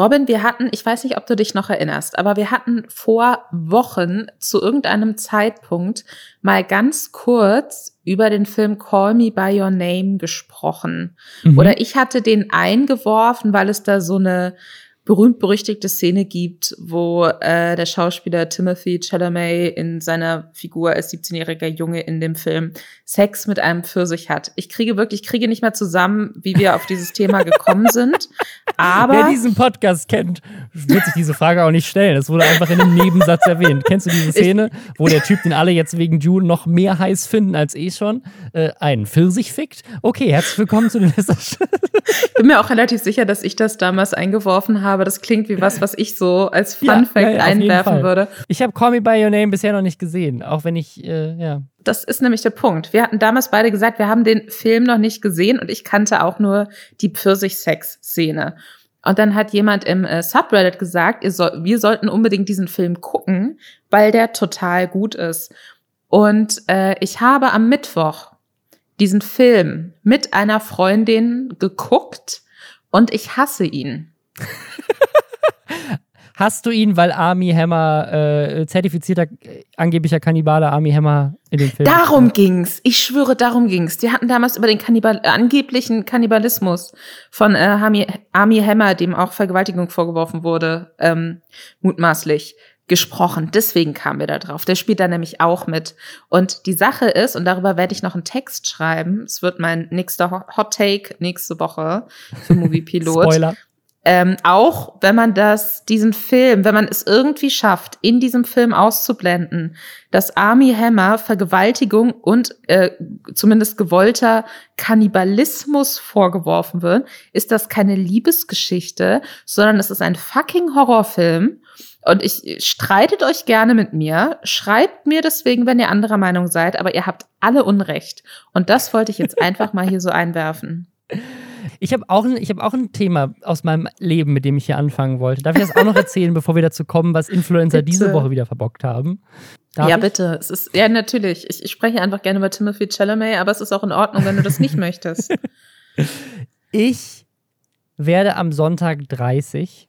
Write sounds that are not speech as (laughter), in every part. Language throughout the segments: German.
Robin, wir hatten, ich weiß nicht, ob du dich noch erinnerst, aber wir hatten vor Wochen zu irgendeinem Zeitpunkt mal ganz kurz über den Film Call Me by Your Name gesprochen. Mhm. Oder ich hatte den eingeworfen, weil es da so eine berühmt-berüchtigte Szene gibt, wo äh, der Schauspieler Timothy Chalamet in seiner Figur als 17-jähriger Junge in dem Film Sex mit einem Pfirsich hat. Ich kriege wirklich, ich kriege nicht mehr zusammen, wie wir auf dieses Thema gekommen sind. (laughs) Aber wer diesen Podcast kennt, wird sich diese Frage auch nicht stellen. Es wurde einfach in einem Nebensatz erwähnt. Kennst du diese Szene, wo der Typ, den alle jetzt wegen June noch mehr heiß finden als eh schon, äh, einen Pfirsich fickt? Okay, herzlich willkommen zu den Ich bin mir auch relativ sicher, dass ich das damals eingeworfen habe aber das klingt wie was, was ich so als Fun ja, Fact ja, ja, einwerfen würde. Ich habe Call Me By Your Name bisher noch nicht gesehen, auch wenn ich, äh, ja. Das ist nämlich der Punkt. Wir hatten damals beide gesagt, wir haben den Film noch nicht gesehen und ich kannte auch nur die Pfirsich-Sex-Szene. Und dann hat jemand im äh, Subreddit gesagt, soll, wir sollten unbedingt diesen Film gucken, weil der total gut ist. Und äh, ich habe am Mittwoch diesen Film mit einer Freundin geguckt und ich hasse ihn. Hast du ihn, weil Army Hammer, äh, zertifizierter äh, angeblicher Kannibale Army Hammer in den Film Darum hat? ging's. Ich schwöre, darum ging's. Die hatten damals über den Kannibal angeblichen Kannibalismus von äh, Army, Army Hammer, dem auch Vergewaltigung vorgeworfen wurde, ähm, mutmaßlich gesprochen. Deswegen kamen wir da drauf. Der spielt da nämlich auch mit. Und die Sache ist, und darüber werde ich noch einen Text schreiben, es wird mein nächster Hot Take nächste Woche für (laughs) Movie Pilot. Spoiler. Ähm, auch wenn man das, diesen Film, wenn man es irgendwie schafft, in diesem Film auszublenden, dass Army Hammer Vergewaltigung und äh, zumindest gewollter Kannibalismus vorgeworfen wird, ist das keine Liebesgeschichte, sondern es ist ein fucking Horrorfilm. Und ich streitet euch gerne mit mir, schreibt mir deswegen, wenn ihr anderer Meinung seid, aber ihr habt alle Unrecht. Und das wollte ich jetzt einfach mal hier so einwerfen. Ich habe auch, ein, hab auch ein Thema aus meinem Leben, mit dem ich hier anfangen wollte. Darf ich das auch noch erzählen, bevor wir dazu kommen, was Influencer bitte. diese Woche wieder verbockt haben? Darf ja, ich? bitte. Es ist, ja, natürlich. Ich, ich spreche einfach gerne über Timothy Chalamet, aber es ist auch in Ordnung, wenn du das nicht möchtest. (laughs) Ich werde am Sonntag 30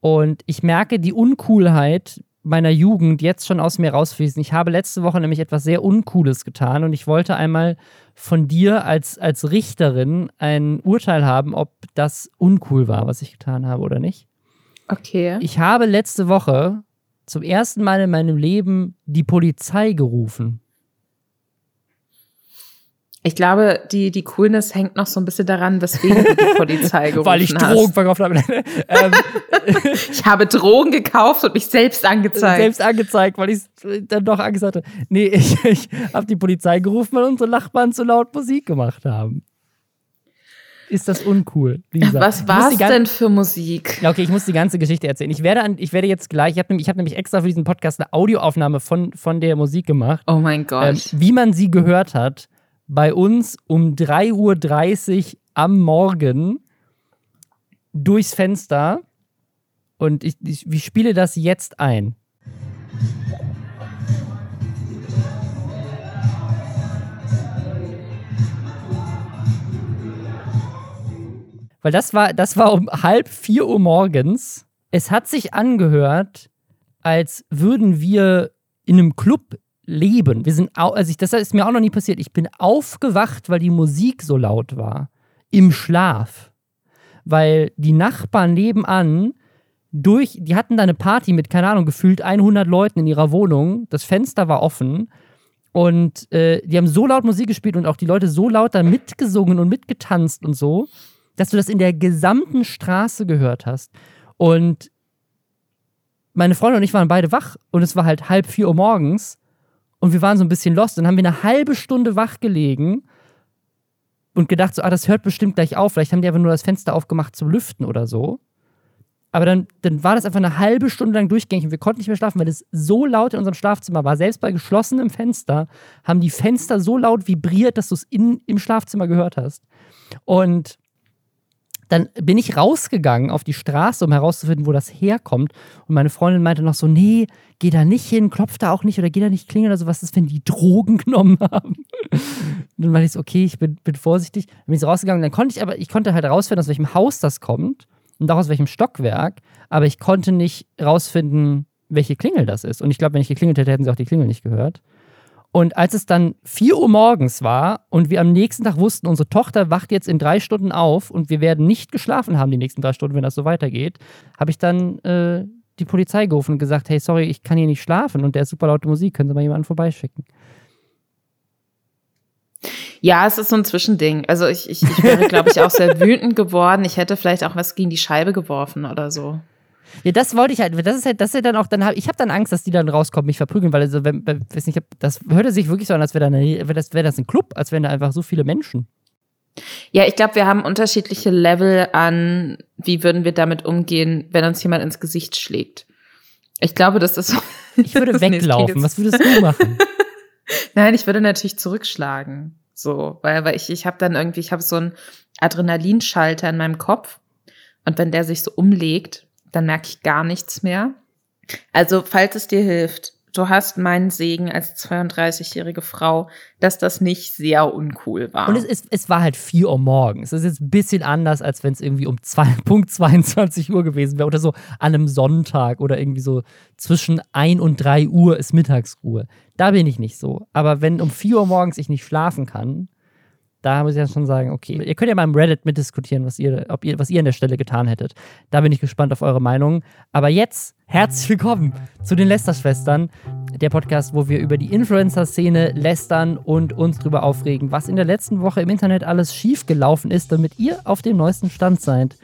und ich merke die Uncoolheit meiner Jugend jetzt schon aus mir rausfließen. Ich habe letzte Woche nämlich etwas sehr Uncooles getan und ich wollte einmal von dir als, als Richterin ein Urteil haben, ob das uncool war, was ich getan habe oder nicht. Okay. Ich habe letzte Woche zum ersten Mal in meinem Leben die Polizei gerufen. Ich glaube, die, die Coolness hängt noch so ein bisschen daran, weswegen du die Polizei gerufen (laughs) Weil ich Drogen hast. verkauft habe. (laughs) ähm, (laughs) ich habe Drogen gekauft und mich selbst angezeigt. Selbst angezeigt, weil ich es dann doch Angst hatte. Nee, ich, ich habe die Polizei gerufen, weil unsere Nachbarn zu laut Musik gemacht haben. Ist das uncool, Lisa? Was war es denn für Musik? Ja, okay, ich muss die ganze Geschichte erzählen. Ich werde, an, ich werde jetzt gleich, ich habe nämlich, hab nämlich extra für diesen Podcast eine Audioaufnahme von, von der Musik gemacht. Oh mein Gott. Ähm, wie man sie gehört hat bei uns um 3.30 Uhr am Morgen durchs Fenster. Und ich, ich, ich spiele das jetzt ein. Weil das war, das war um halb vier Uhr morgens. Es hat sich angehört, als würden wir in einem Club leben. Wir sind, also ich, das ist mir auch noch nie passiert. Ich bin aufgewacht, weil die Musik so laut war. Im Schlaf. Weil die Nachbarn nebenan durch, die hatten da eine Party mit, keine Ahnung, gefühlt 100 Leuten in ihrer Wohnung. Das Fenster war offen. Und äh, die haben so laut Musik gespielt und auch die Leute so laut da mitgesungen und mitgetanzt und so, dass du das in der gesamten Straße gehört hast. Und meine Freunde und ich waren beide wach und es war halt halb vier Uhr morgens und wir waren so ein bisschen lost. Dann haben wir eine halbe Stunde wach gelegen und gedacht, so, ah, das hört bestimmt gleich auf. Vielleicht haben die einfach nur das Fenster aufgemacht zum Lüften oder so. Aber dann, dann war das einfach eine halbe Stunde lang durchgängig und wir konnten nicht mehr schlafen, weil es so laut in unserem Schlafzimmer war. Selbst bei geschlossenem Fenster haben die Fenster so laut vibriert, dass du es im Schlafzimmer gehört hast. Und dann bin ich rausgegangen auf die Straße, um herauszufinden, wo das herkommt. Und meine Freundin meinte noch so: Nee, geh da nicht hin, klopf da auch nicht oder geh da nicht klingeln oder so. Was ist, wenn die (laughs) Drogen genommen haben? dann war ich so: Okay, ich bin, bin vorsichtig. Dann bin ich so rausgegangen. Dann konnte ich aber, ich konnte halt herausfinden, aus welchem Haus das kommt. und auch aus welchem Stockwerk, aber ich konnte nicht rausfinden, welche Klingel das ist. Und ich glaube, wenn ich geklingelt hätte, hätten sie auch die Klingel nicht gehört. Und als es dann 4 Uhr morgens war und wir am nächsten Tag wussten, unsere Tochter wacht jetzt in drei Stunden auf und wir werden nicht geschlafen haben die nächsten drei Stunden, wenn das so weitergeht, habe ich dann äh, die Polizei gerufen und gesagt, hey, sorry, ich kann hier nicht schlafen und der ist super laute Musik, können Sie mal jemanden vorbeischicken? Ja, es ist so ein Zwischending. Also ich, ich, ich wäre, glaube ich, auch sehr wütend geworden. Ich hätte vielleicht auch was gegen die Scheibe geworfen oder so. Ja, das wollte ich halt. Das ist halt, das ist halt dann auch, dann hab, ich habe dann Angst, dass die dann rauskommen, mich verprügeln, weil also, wenn, weiß nicht, das hörte sich wirklich so an, als wäre wär das, wär das ein Club, als wären da einfach so viele Menschen. Ja, ich glaube, wir haben unterschiedliche Level an, wie würden wir damit umgehen, wenn uns jemand ins Gesicht schlägt. Ich glaube, das ist so. Ich würde (laughs) weglaufen. Was würdest du machen? (laughs) Nein, ich würde natürlich zurückschlagen. So, weil, weil ich, ich habe dann irgendwie, ich habe so einen Adrenalinschalter in meinem Kopf. Und wenn der sich so umlegt, dann merke ich gar nichts mehr. Also, falls es dir hilft, du hast meinen Segen als 32-jährige Frau, dass das nicht sehr uncool war. Und es, ist, es war halt 4 Uhr morgens. Es ist jetzt ein bisschen anders, als wenn es irgendwie um zwei, (laughs) Punkt 22 Uhr gewesen wäre oder so an einem Sonntag oder irgendwie so zwischen 1 und 3 Uhr ist Mittagsruhe. Da bin ich nicht so. Aber wenn um 4 Uhr morgens ich nicht schlafen kann, da muss ich ja schon sagen, okay, ihr könnt ja mal im Reddit mitdiskutieren, was ihr, ob ihr, was ihr an der Stelle getan hättet. Da bin ich gespannt auf eure Meinung. Aber jetzt herzlich willkommen zu den Lester-Schwestern, der Podcast, wo wir über die Influencer-Szene lästern und uns darüber aufregen, was in der letzten Woche im Internet alles schiefgelaufen ist, damit ihr auf dem neuesten Stand seid.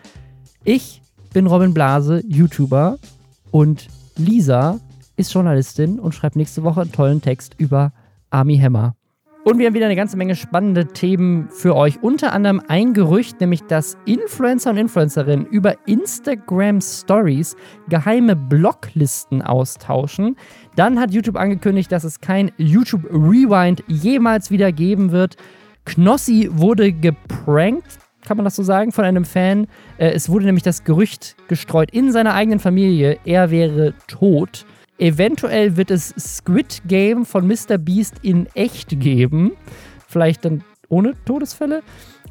Ich bin Robin Blase, YouTuber und Lisa ist Journalistin und schreibt nächste Woche einen tollen Text über Army Hammer. Und wir haben wieder eine ganze Menge spannende Themen für euch. Unter anderem ein Gerücht, nämlich dass Influencer und Influencerinnen über Instagram Stories geheime Blocklisten austauschen. Dann hat YouTube angekündigt, dass es kein YouTube Rewind jemals wieder geben wird. Knossi wurde geprankt, kann man das so sagen, von einem Fan. Äh, es wurde nämlich das Gerücht gestreut in seiner eigenen Familie, er wäre tot. Eventuell wird es Squid Game von Mr. Beast in echt geben. Vielleicht dann ohne Todesfälle.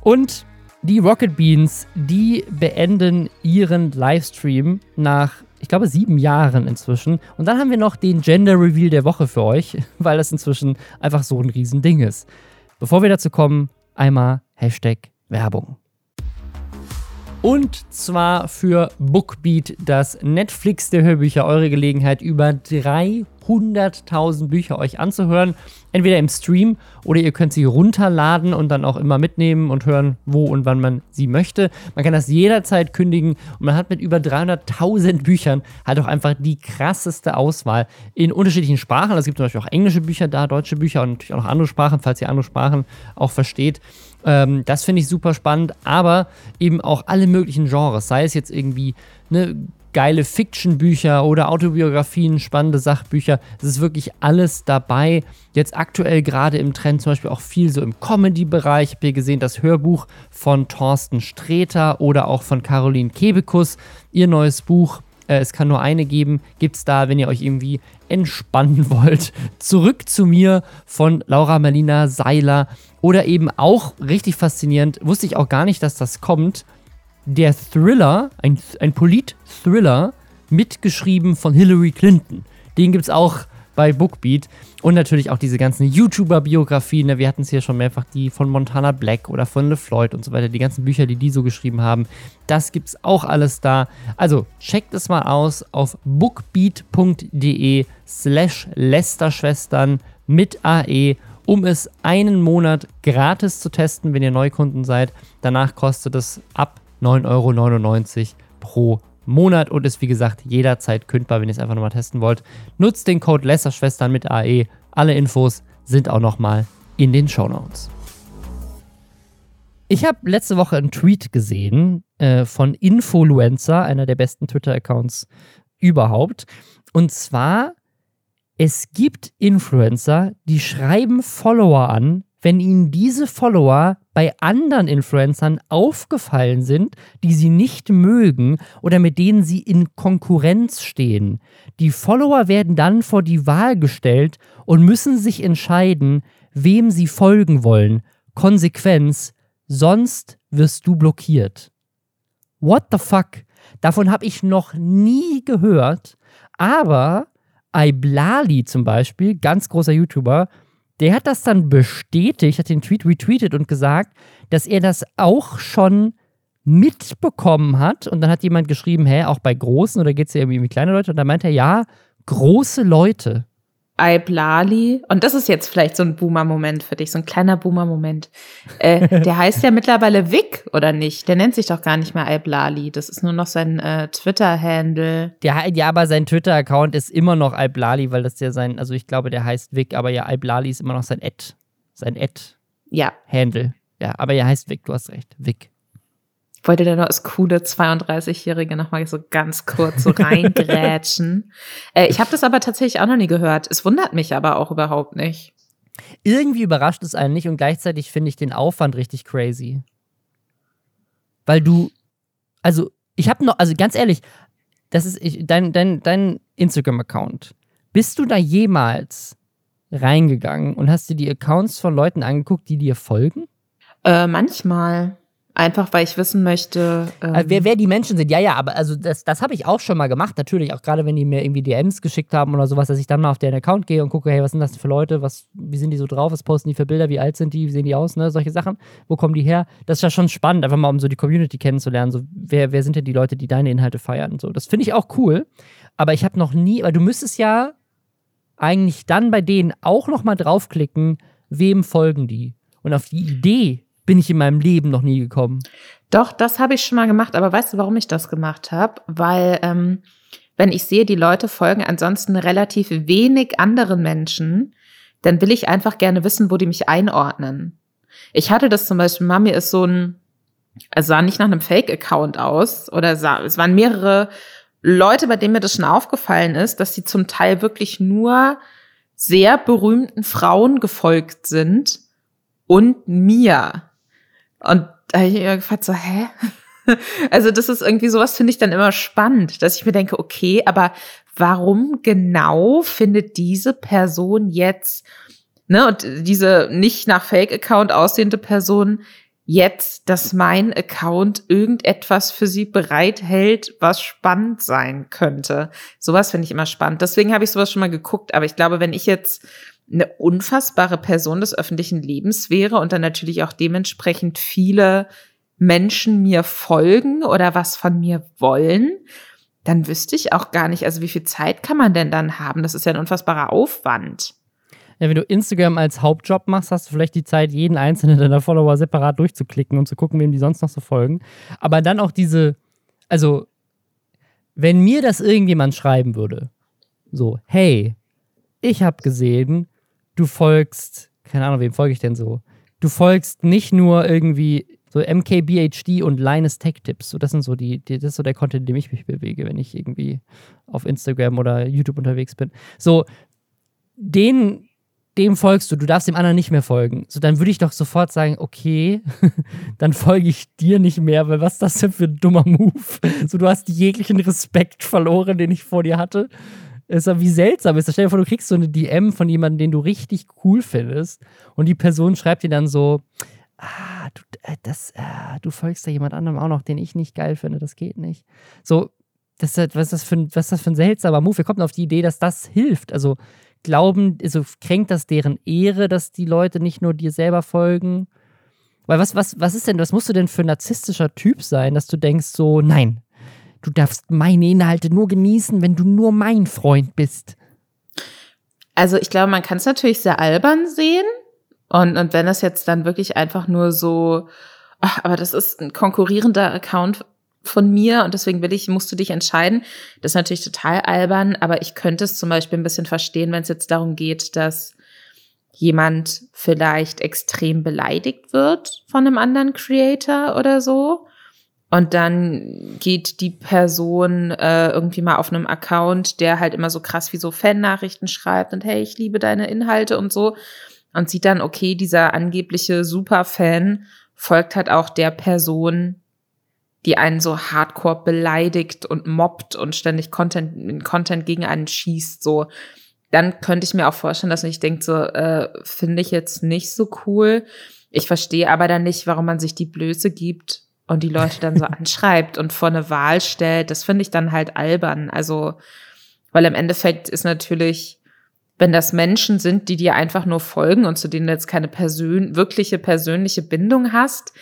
Und die Rocket Beans, die beenden ihren Livestream nach, ich glaube, sieben Jahren inzwischen. Und dann haben wir noch den Gender Reveal der Woche für euch, (laughs) weil das inzwischen einfach so ein Riesending ist. Bevor wir dazu kommen, einmal Hashtag Werbung. Und zwar für Bookbeat, das Netflix der Hörbücher, eure Gelegenheit, über 300.000 Bücher euch anzuhören. Entweder im Stream oder ihr könnt sie runterladen und dann auch immer mitnehmen und hören, wo und wann man sie möchte. Man kann das jederzeit kündigen und man hat mit über 300.000 Büchern halt auch einfach die krasseste Auswahl in unterschiedlichen Sprachen. Es gibt zum Beispiel auch englische Bücher da, deutsche Bücher und natürlich auch noch andere Sprachen, falls ihr andere Sprachen auch versteht. Ähm, das finde ich super spannend, aber eben auch alle möglichen Genres, sei es jetzt irgendwie ne, geile Fiction-Bücher oder Autobiografien, spannende Sachbücher. Es ist wirklich alles dabei. Jetzt aktuell gerade im Trend zum Beispiel auch viel so im Comedy-Bereich. Ich habe hier gesehen das Hörbuch von Thorsten Sträter oder auch von Caroline Kebekus. Ihr neues Buch äh, es kann nur eine geben, gibt es da, wenn ihr euch irgendwie entspannen (laughs) wollt. Zurück zu mir von Laura Melina Seiler. Oder eben auch richtig faszinierend, wusste ich auch gar nicht, dass das kommt. Der Thriller, ein, ein Polit-Thriller, mitgeschrieben von Hillary Clinton. Den gibt es auch bei Bookbeat. Und natürlich auch diese ganzen YouTuber-Biografien. Ne? Wir hatten es hier schon mehrfach, die von Montana Black oder von LeFloid und so weiter. Die ganzen Bücher, die die so geschrieben haben. Das gibt es auch alles da. Also checkt es mal aus auf bookbeat.de slash Lästerschwestern mit AE um es einen Monat gratis zu testen, wenn ihr Neukunden seid. Danach kostet es ab 9,99 Euro pro Monat und ist wie gesagt jederzeit kündbar, wenn ihr es einfach nochmal testen wollt. Nutzt den Code Lästerschwestern mit AE. Alle Infos sind auch nochmal in den Show Notes. Ich habe letzte Woche einen Tweet gesehen äh, von Influencer, einer der besten Twitter-Accounts überhaupt. Und zwar, es gibt Influencer, die schreiben Follower an, wenn ihnen diese Follower bei anderen Influencern aufgefallen sind, die sie nicht mögen oder mit denen sie in Konkurrenz stehen. Die Follower werden dann vor die Wahl gestellt und müssen sich entscheiden, wem sie folgen wollen. Konsequenz, sonst wirst du blockiert. What the fuck? Davon habe ich noch nie gehört. Aber Iblali zum Beispiel, ganz großer YouTuber, der hat das dann bestätigt, hat den Tweet retweetet und gesagt, dass er das auch schon mitbekommen hat. Und dann hat jemand geschrieben, hä, auch bei Großen oder geht es ja irgendwie um kleine Leute? Und dann meint er, ja, große Leute. Iblali, und das ist jetzt vielleicht so ein Boomer-Moment für dich, so ein kleiner Boomer-Moment. Äh, (laughs) der heißt ja mittlerweile Vic, oder nicht? Der nennt sich doch gar nicht mehr Iblali. Das ist nur noch sein äh, Twitter-Handle. Ja, ja, aber sein Twitter-Account ist immer noch Iblali, weil das ja sein, also ich glaube, der heißt Vic, aber ja, Iblali ist immer noch sein Ad. Sein Ad-Handle. Ja. ja, aber er heißt Vic, du hast recht. Vic wollte der nur als coole 32-Jährige nochmal so ganz kurz so reingrätschen. (laughs) äh, ich habe das aber tatsächlich auch noch nie gehört. Es wundert mich aber auch überhaupt nicht. Irgendwie überrascht es einen nicht und gleichzeitig finde ich den Aufwand richtig crazy. Weil du, also ich habe noch, also ganz ehrlich, das ist ich, dein, dein, dein Instagram-Account. Bist du da jemals reingegangen und hast dir die Accounts von Leuten angeguckt, die dir folgen? Äh, manchmal. Einfach weil ich wissen möchte. Ähm wer, wer die Menschen sind, ja, ja, aber also das, das habe ich auch schon mal gemacht, natürlich, auch gerade wenn die mir irgendwie DMs geschickt haben oder sowas, dass ich dann mal auf deren Account gehe und gucke, hey, was sind das für Leute, was, wie sind die so drauf, was posten die für Bilder, wie alt sind die, wie sehen die aus, ne, solche Sachen, wo kommen die her? Das ist ja schon spannend, einfach mal um so die Community kennenzulernen, so wer, wer sind denn die Leute, die deine Inhalte feiern? Und so. Das finde ich auch cool, aber ich habe noch nie, weil du müsstest ja eigentlich dann bei denen auch noch mal draufklicken, wem folgen die? Und auf die Idee bin ich in meinem Leben noch nie gekommen. Doch, das habe ich schon mal gemacht, aber weißt du, warum ich das gemacht habe? Weil, ähm, wenn ich sehe, die Leute folgen ansonsten relativ wenig anderen Menschen, dann will ich einfach gerne wissen, wo die mich einordnen. Ich hatte das zum Beispiel, Mami ist so ein, es sah nicht nach einem Fake-Account aus oder sah, es waren mehrere Leute, bei denen mir das schon aufgefallen ist, dass sie zum Teil wirklich nur sehr berühmten Frauen gefolgt sind und mir. Und da habe ich mir gefragt, so, hä? (laughs) Also das ist irgendwie sowas, finde ich dann immer spannend, dass ich mir denke, okay, aber warum genau findet diese Person jetzt, ne, und diese nicht nach Fake-Account aussehende Person jetzt, dass mein Account irgendetwas für sie bereithält, was spannend sein könnte. Sowas finde ich immer spannend. Deswegen habe ich sowas schon mal geguckt. Aber ich glaube, wenn ich jetzt eine unfassbare Person des öffentlichen Lebens wäre und dann natürlich auch dementsprechend viele Menschen mir folgen oder was von mir wollen, dann wüsste ich auch gar nicht, also wie viel Zeit kann man denn dann haben? Das ist ja ein unfassbarer Aufwand. Ja, wenn du Instagram als Hauptjob machst, hast du vielleicht die Zeit, jeden einzelnen deiner Follower separat durchzuklicken und zu gucken, wem die sonst noch so folgen. Aber dann auch diese, also, wenn mir das irgendjemand schreiben würde, so, hey, ich habe gesehen, du folgst, keine Ahnung, wem folge ich denn so? Du folgst nicht nur irgendwie so MKBHD und Linus Tech Tips. So, das sind so die, die, das ist so der Content, in dem ich mich bewege, wenn ich irgendwie auf Instagram oder YouTube unterwegs bin. So, den, dem folgst du, du darfst dem anderen nicht mehr folgen. So, dann würde ich doch sofort sagen, okay, (laughs) dann folge ich dir nicht mehr, weil was ist das denn für ein dummer Move? So, du hast jeglichen Respekt verloren, den ich vor dir hatte. Ist ja wie seltsam ist. Stell dir vor, du kriegst so eine DM von jemandem, den du richtig cool findest und die Person schreibt dir dann so, ah, du, äh, das, äh, du folgst da jemand anderem auch noch, den ich nicht geil finde, das geht nicht. So, das, was, ist das für ein, was ist das für ein seltsamer Move? Wir kommen auf die Idee, dass das hilft. Also, glauben, also kränkt das deren Ehre, dass die Leute nicht nur dir selber folgen? Weil was, was, was ist denn, was musst du denn für ein narzisstischer Typ sein, dass du denkst so, nein, Du darfst meine Inhalte nur genießen, wenn du nur mein Freund bist. Also ich glaube, man kann es natürlich sehr albern sehen. Und, und wenn das jetzt dann wirklich einfach nur so, ach, aber das ist ein konkurrierender Account von mir und deswegen will ich, musst du dich entscheiden. Das ist natürlich total albern, aber ich könnte es zum Beispiel ein bisschen verstehen, wenn es jetzt darum geht, dass jemand vielleicht extrem beleidigt wird von einem anderen Creator oder so und dann geht die Person äh, irgendwie mal auf einem Account, der halt immer so krass wie so Fan-Nachrichten schreibt und hey, ich liebe deine Inhalte und so. Und sieht dann, okay, dieser angebliche Superfan folgt halt auch der Person, die einen so hardcore beleidigt und mobbt und ständig Content, Content gegen einen schießt, so. Dann könnte ich mir auch vorstellen, dass man sich denkt, so, äh, finde ich jetzt nicht so cool. Ich verstehe aber dann nicht, warum man sich die Blöße gibt, und die Leute dann so anschreibt und vor eine Wahl stellt, das finde ich dann halt albern. Also, weil im Endeffekt ist natürlich, wenn das Menschen sind, die dir einfach nur folgen und zu denen du jetzt keine persön wirkliche persönliche Bindung hast,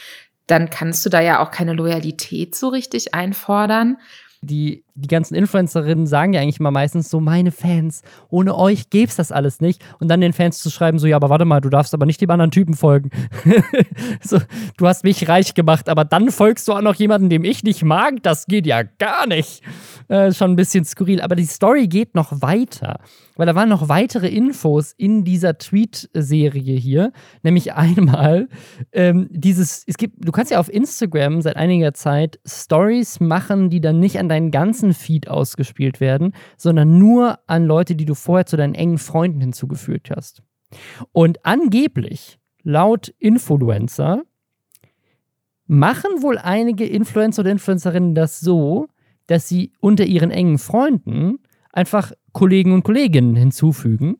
dann kannst du da ja auch keine Loyalität so richtig einfordern die, die ganzen Influencerinnen sagen ja eigentlich immer meistens so, meine Fans, ohne euch gäb's das alles nicht. Und dann den Fans zu schreiben, so, ja, aber warte mal, du darfst aber nicht dem anderen Typen folgen. (laughs) so, du hast mich reich gemacht, aber dann folgst du auch noch jemanden, dem ich nicht mag. Das geht ja gar nicht. Äh, schon ein bisschen skurril. Aber die Story geht noch weiter. Weil da waren noch weitere Infos in dieser Tweet-Serie hier. Nämlich einmal ähm, dieses, es gibt, du kannst ja auf Instagram seit einiger Zeit Stories machen, die dann nicht an deinen ganzen Feed ausgespielt werden, sondern nur an Leute, die du vorher zu deinen engen Freunden hinzugefügt hast. Und angeblich, laut Influencer, machen wohl einige Influencer oder Influencerinnen das so, dass sie unter ihren engen Freunden einfach Kollegen und Kolleginnen hinzufügen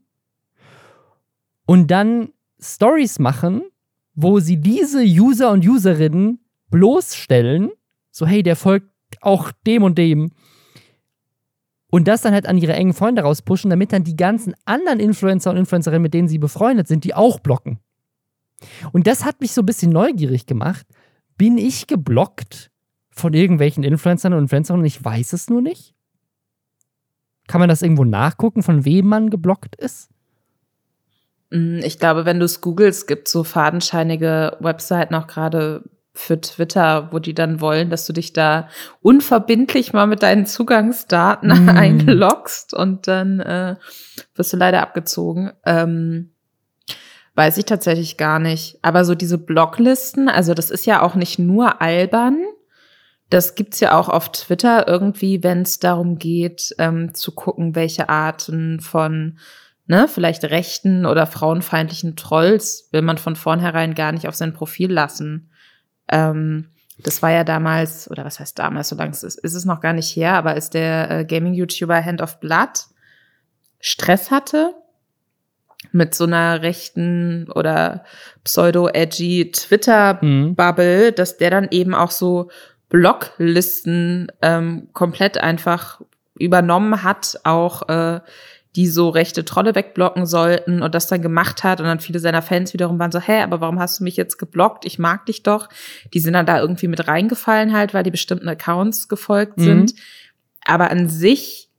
und dann Stories machen, wo sie diese User und Userinnen bloßstellen, so hey, der folgt auch dem und dem. Und das dann halt an ihre engen Freunde rauspushen, damit dann die ganzen anderen Influencer und Influencerinnen, mit denen sie befreundet sind, die auch blocken. Und das hat mich so ein bisschen neugierig gemacht. Bin ich geblockt von irgendwelchen Influencern und Influencerinnen ich weiß es nur nicht? Kann man das irgendwo nachgucken, von wem man geblockt ist? Mm, ich glaube, wenn du es googelst, gibt so fadenscheinige Webseiten auch gerade für Twitter, wo die dann wollen, dass du dich da unverbindlich mal mit deinen Zugangsdaten (laughs) mm. einloggst und dann äh, wirst du leider abgezogen. Ähm, weiß ich tatsächlich gar nicht. Aber so diese Blocklisten, also das ist ja auch nicht nur albern, das gibt's ja auch auf Twitter irgendwie, wenn es darum geht, ähm, zu gucken, welche Arten von ne, vielleicht rechten oder frauenfeindlichen Trolls will man von vornherein gar nicht auf sein Profil lassen. Ähm, das war ja damals, oder was heißt damals, so lange ist, ist es noch gar nicht her, aber als der äh, Gaming-YouTuber Hand of Blood Stress hatte mit so einer rechten oder pseudo-edgy Twitter-Bubble, mhm. dass der dann eben auch so Blocklisten ähm, komplett einfach übernommen hat, auch äh, die so rechte Trolle wegblocken sollten und das dann gemacht hat und dann viele seiner Fans wiederum waren so, hä, aber warum hast du mich jetzt geblockt? Ich mag dich doch. Die sind dann da irgendwie mit reingefallen halt, weil die bestimmten Accounts gefolgt mhm. sind. Aber an sich